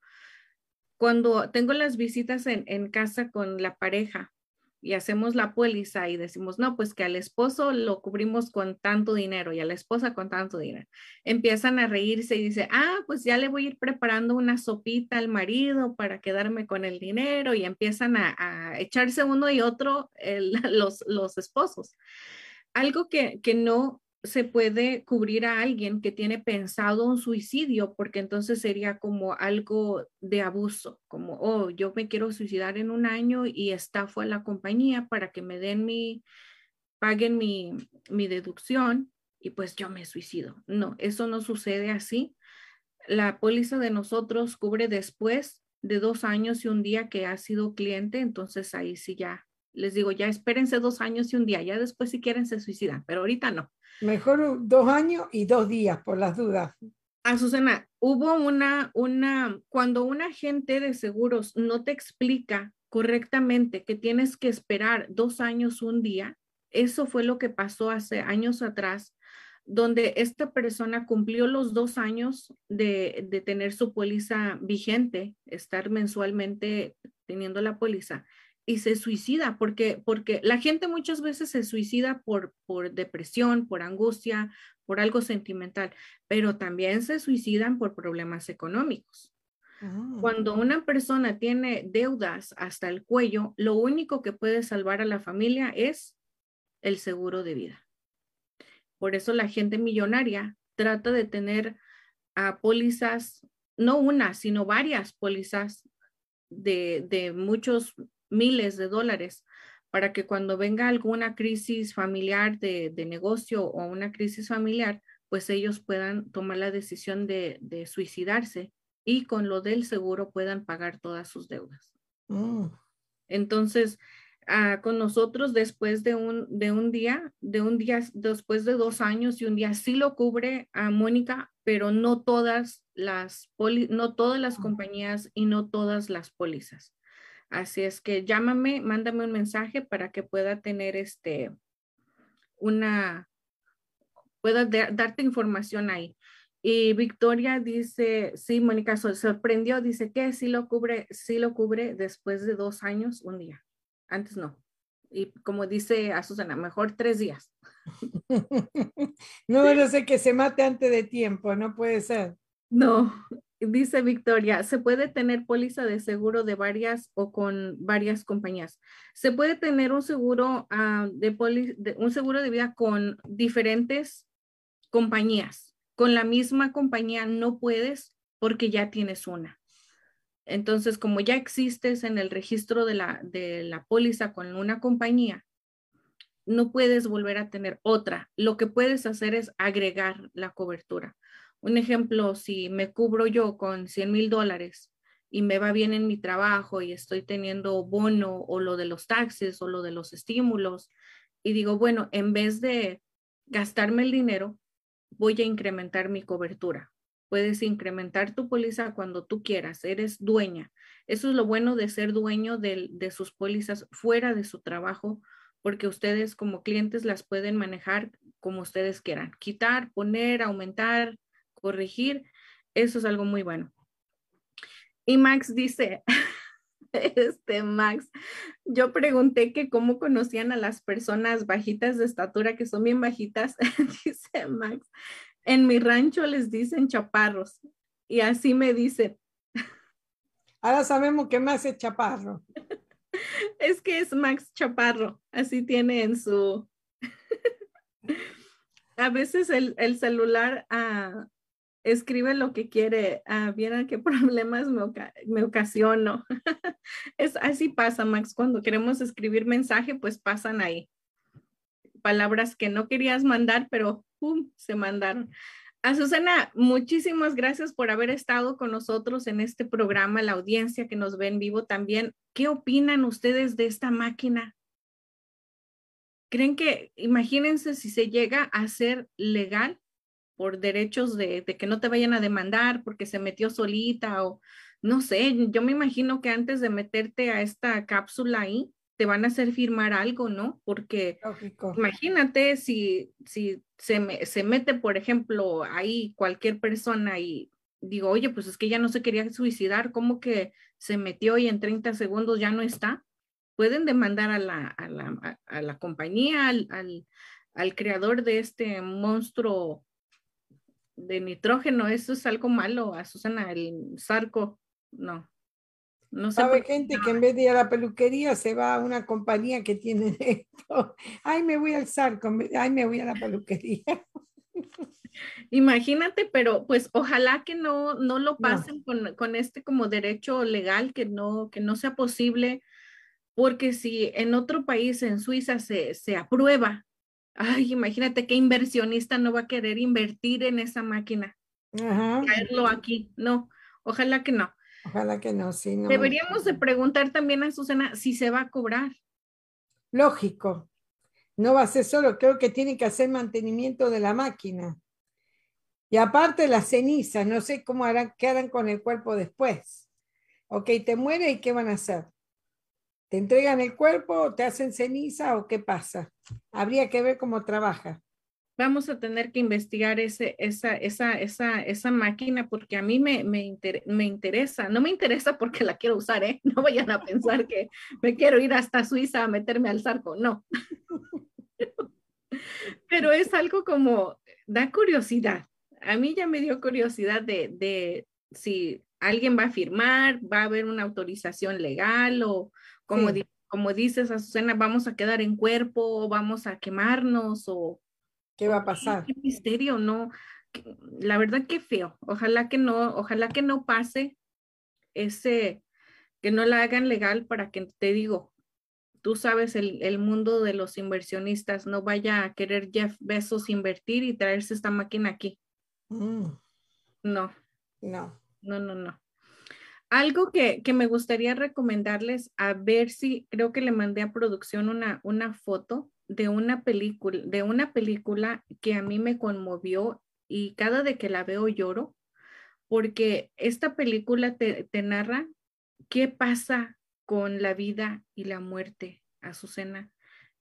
Cuando tengo las visitas en, casa con la pareja y hacemos la póliza y decimos, no, pues que al esposo lo cubrimos con tanto dinero y a la esposa con tanto dinero. Empiezan a reírse y dice, ah, pues ya le voy a ir preparando una sopita al marido para quedarme con el dinero y empiezan a, echarse uno y otro [LAUGHS] los, los esposos. Algo que, que no se puede cubrir a alguien que tiene pensado un suicidio, porque entonces sería como algo de abuso, como, oh, yo me quiero suicidar en un año y estafo a la compañía para que me den mi, paguen mi, mi deducción y pues yo me suicido. No, eso no sucede así. La póliza de nosotros cubre después de dos años y un día que ha sido cliente, entonces ahí sí ya les digo, ya espérense dos años y un día, ya después si quieren se suicidan, pero ahorita no. Mejor dos años y dos días, por las dudas. A Susana, hubo una, una, cuando un agente de seguros no te explica correctamente que tienes que esperar dos años, un día, eso fue lo que pasó hace años atrás, donde esta persona cumplió los dos años de, de tener su póliza vigente, estar mensualmente teniendo la póliza y se suicida porque, porque la gente muchas veces se suicida por, por depresión, por angustia, por algo sentimental, pero también se suicidan por problemas económicos. Ah. Cuando una persona tiene deudas hasta el cuello, lo único que puede salvar a la familia es el seguro de vida. Por eso la gente millonaria trata de tener a pólizas, no una, sino varias pólizas de, de muchos miles de dólares para que cuando venga alguna crisis familiar de, de negocio o una crisis familiar, pues ellos puedan tomar la decisión de, de suicidarse y con lo del seguro puedan pagar todas sus deudas. Mm. Entonces, ah, con nosotros después de un, de un día, de un día, después de dos años y un día, sí lo cubre a Mónica, pero no todas las, poli- no todas las compañías y no todas las pólizas. Así es que llámame, mándame un mensaje para que pueda tener este, una, pueda da- darte información ahí. Y Victoria dice, sí, Mónica se sorprendió, dice que sí lo cubre, sí lo cubre después de dos años, un día. Antes no. Y como dice a Susana, mejor tres días. [LAUGHS] no, no sé que se mate antes de tiempo, no puede ser. No, dice Victoria, se puede tener póliza de seguro de varias o con varias compañías. Se puede tener un seguro ah, de, poli- un seguro de vida con diferentes compañías. Con la misma compañía no puedes porque ya tienes una. Entonces, como ya existes en el registro de la, de la póliza con una compañía, no puedes volver a tener otra. Lo que puedes hacer es agregar la cobertura. Un ejemplo, si me cubro yo con 100 mil dólares y me va bien en mi trabajo y estoy teniendo bono o lo de los taxes o lo de los estímulos y digo, bueno, en vez de gastarme el dinero, voy a incrementar mi cobertura. puedes incrementar tu póliza cuando tú quieras, eres dueña. Eso es lo bueno de ser dueño de, de sus pólizas fuera de su trabajo, porque ustedes como clientes las pueden manejar como ustedes quieran, quitar, poner, aumentar, corregir. Eso es algo muy bueno. Y Max dice, [LAUGHS] este Max, yo pregunté que cómo conocían a las personas bajitas de estatura, que son bien bajitas, [LAUGHS] dice Max, en mi rancho les dicen chaparros y así me dicen. Ahora sabemos qué más es chaparro. [LAUGHS] es que es Max Chaparro, así tiene en su... a veces el, el celular uh, escribe lo que quiere. Uh, Vieran qué [LAUGHS] problemas me, oca ocasiono. [LAUGHS] es, así pasa, Max, cuando queremos escribir mensaje, pues pasan ahí. Palabras que no querías mandar, pero ¡pum! se mandaron. Azucena, muchísimas gracias por haber estado con nosotros en este programa, la audiencia que nos ve en vivo también. ¿Qué opinan ustedes de esta máquina? ¿Creen que, imagínense si se llega a ser legal por derechos de, de, que no te vayan a demandar porque se metió solita o no sé, yo me imagino que antes de meterte a esta cápsula ahí, te van a hacer firmar algo, ¿no? Porque Lógico. imagínate si, si se, me, se mete, por ejemplo, ahí cualquier persona y digo, oye, pues es que ya no se quería suicidar, ¿cómo que se metió y en 30 segundos ya no está? Pueden demandar a la, a la, a la compañía, al, al, al creador de este monstruo de nitrógeno, eso es algo malo, a Susana, el sarco, no. No sé Sabe gente que en vez de ir a la peluquería se va a una compañía que tiene [LAUGHS] esto. Ay, me voy al sarco, ay, me voy a la peluquería. [LAUGHS] Imagínate, pero pues ojalá que no, no lo pasen no. Con, con, este como derecho legal, que no, que no sea posible, porque si en otro país, en Suiza, se, se aprueba, ay, imagínate qué inversionista no va a querer invertir en esa máquina. Ajá. Traerlo aquí, no, ojalá que no. Ojalá que no, sí. No. Deberíamos de preguntar también a Susana si se va a cobrar. Lógico. No va a ser solo, creo que tiene que hacer mantenimiento de la máquina. Y aparte las cenizas, no sé cómo harán, qué harán con el cuerpo después. Ok, te muere y qué van a hacer. ¿Te entregan el cuerpo, te hacen ceniza o qué pasa? Habría que ver cómo trabaja vamos a tener que investigar ese, esa, esa, esa, esa máquina porque a mí me, me, me, interesa. No me interesa porque la quiero usar, ¿eh? No vayan a pensar que me quiero ir hasta Suiza a meterme al zarco, no. Pero es algo como, da curiosidad. A mí ya me dio curiosidad de, de si alguien va a firmar, va a haber una autorización legal o como, sí. di, como dices, Azucena, vamos a quedar en cuerpo, vamos a quemarnos o ¿Qué va a pasar? Qué misterio, no. La verdad que feo. Ojalá que no, ojalá que no pase ese, que no la hagan legal para que te digo, tú sabes el, el mundo de los inversionistas, no vaya a querer Jeff Bezos invertir y traerse esta máquina aquí. Mm. No. No. No, no, no. Algo que, que, me gustaría recomendarles, a ver si creo que le mandé a producción una, una foto de una película, de una película que a mí me conmovió y cada de que la veo lloro, porque esta película te, narra qué pasa con la vida y la muerte, Azucena.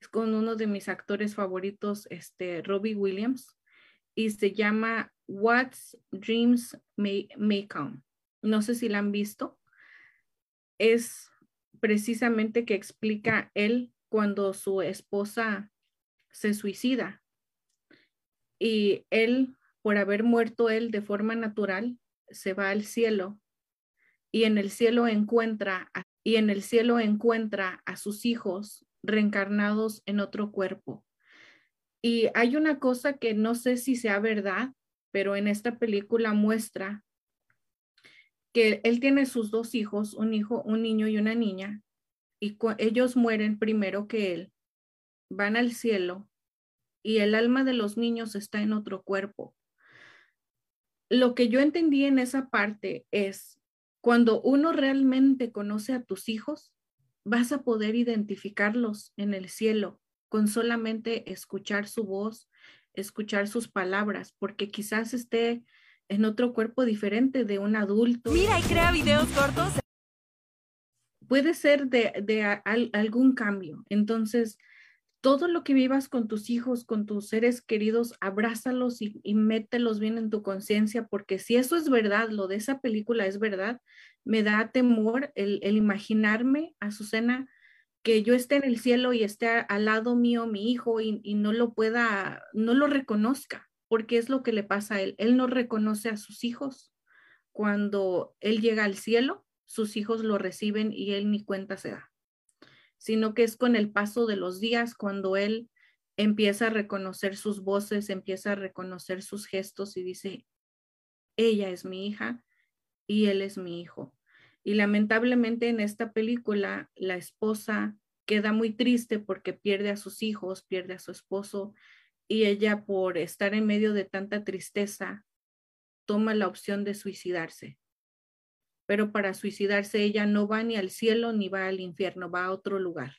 Es con uno de mis actores favoritos, este, Robbie Williams, y se llama What's Dreams May, May Come. No sé si la han visto. Es precisamente que explica él cuando su esposa se suicida y él, por haber muerto él de forma natural, se va al cielo y en el cielo encuentra a, y en el cielo encuentra a sus hijos reencarnados en otro cuerpo. Y hay una cosa que no sé si sea verdad, pero en esta película muestra que él tiene sus dos hijos, un hijo, un niño y una niña, y ellos mueren primero que él, van al cielo y el alma de los niños está en otro cuerpo. Lo que yo entendí en esa parte es, cuando uno realmente conoce a tus hijos, vas a poder identificarlos en el cielo con solamente escuchar su voz, escuchar sus palabras, porque quizás esté en otro cuerpo diferente de un adulto. Mira y crea videos cortos. Puede ser de, de algún cambio. Entonces, todo lo que vivas con tus hijos, con tus seres queridos, abrázalos y, y mételos bien en tu conciencia, porque si eso es verdad, lo de esa película es verdad, me da temor el, el imaginarme, Azucena, que yo esté en el cielo y esté al lado mío mi hijo y, y, no lo pueda, no lo reconozca, porque es lo que le pasa a él. Él no reconoce a sus hijos. Cuando él llega al cielo, sus hijos lo reciben y él ni cuenta se da, sino que es con el paso de los días cuando él empieza a reconocer sus voces, empieza a reconocer sus gestos y dice, ella es mi hija y él es mi hijo. Y lamentablemente en esta película la esposa queda muy triste porque pierde a sus hijos, pierde a su esposo y ella por estar en medio de tanta tristeza toma la opción de suicidarse. Pero para suicidarse ella no va ni al cielo ni va al infierno, va a otro lugar.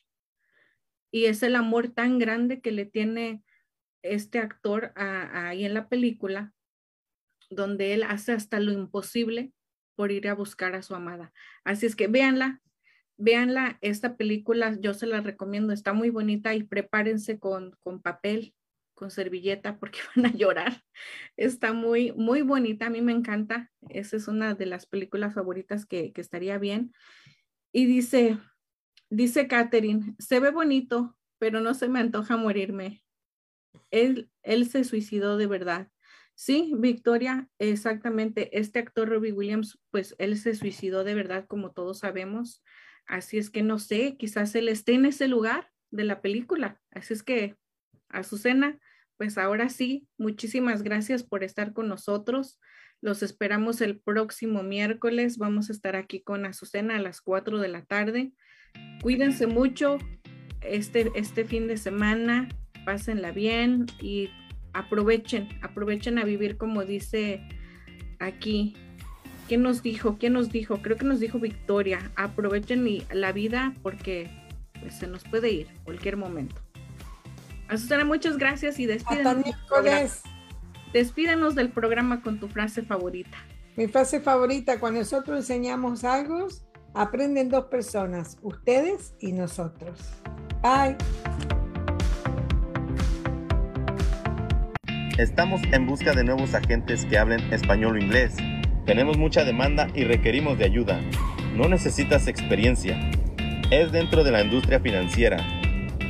Y es el amor tan grande que le tiene este actor ahí en la película, donde él hace hasta lo imposible por ir a buscar a su amada. Así es que véanla, véanla, esta película yo se la recomiendo, está muy bonita y prepárense con, con papel, con servilleta porque [LAUGHS] van a llorar. Está muy, muy bonita, a mí me encanta, esa es una de las películas favoritas que, que estaría bien. Y dice, dice Catherine, se ve bonito, pero no se me antoja morirme. Él, él se suicidó de verdad. Sí, Victoria, exactamente. Este actor Robbie Williams, pues él se suicidó de verdad, como todos sabemos. Así es que no sé, quizás él esté en ese lugar de la película. Así es que, Azucena, pues ahora sí, muchísimas gracias por estar con nosotros. Los esperamos el próximo miércoles. Vamos a estar aquí con Azucena a las 4 de la tarde. Cuídense mucho este, este fin de semana. Pásenla bien y aprovechen, aprovechen a vivir como dice aquí. ¿Quién nos dijo? ¿Quién nos dijo? Creo que nos dijo Victoria. Aprovechen la vida porque pues, se nos puede ir cualquier momento. Asusana, muchas gracias y despídenos. Despídenos del programa con tu frase favorita. Mi frase favorita, cuando nosotros enseñamos algo, aprenden dos personas, ustedes y nosotros. Bye. Estamos en busca de nuevos agentes que hablen español o inglés. Tenemos mucha demanda y requerimos de ayuda. No necesitas experiencia. Es dentro de la industria financiera.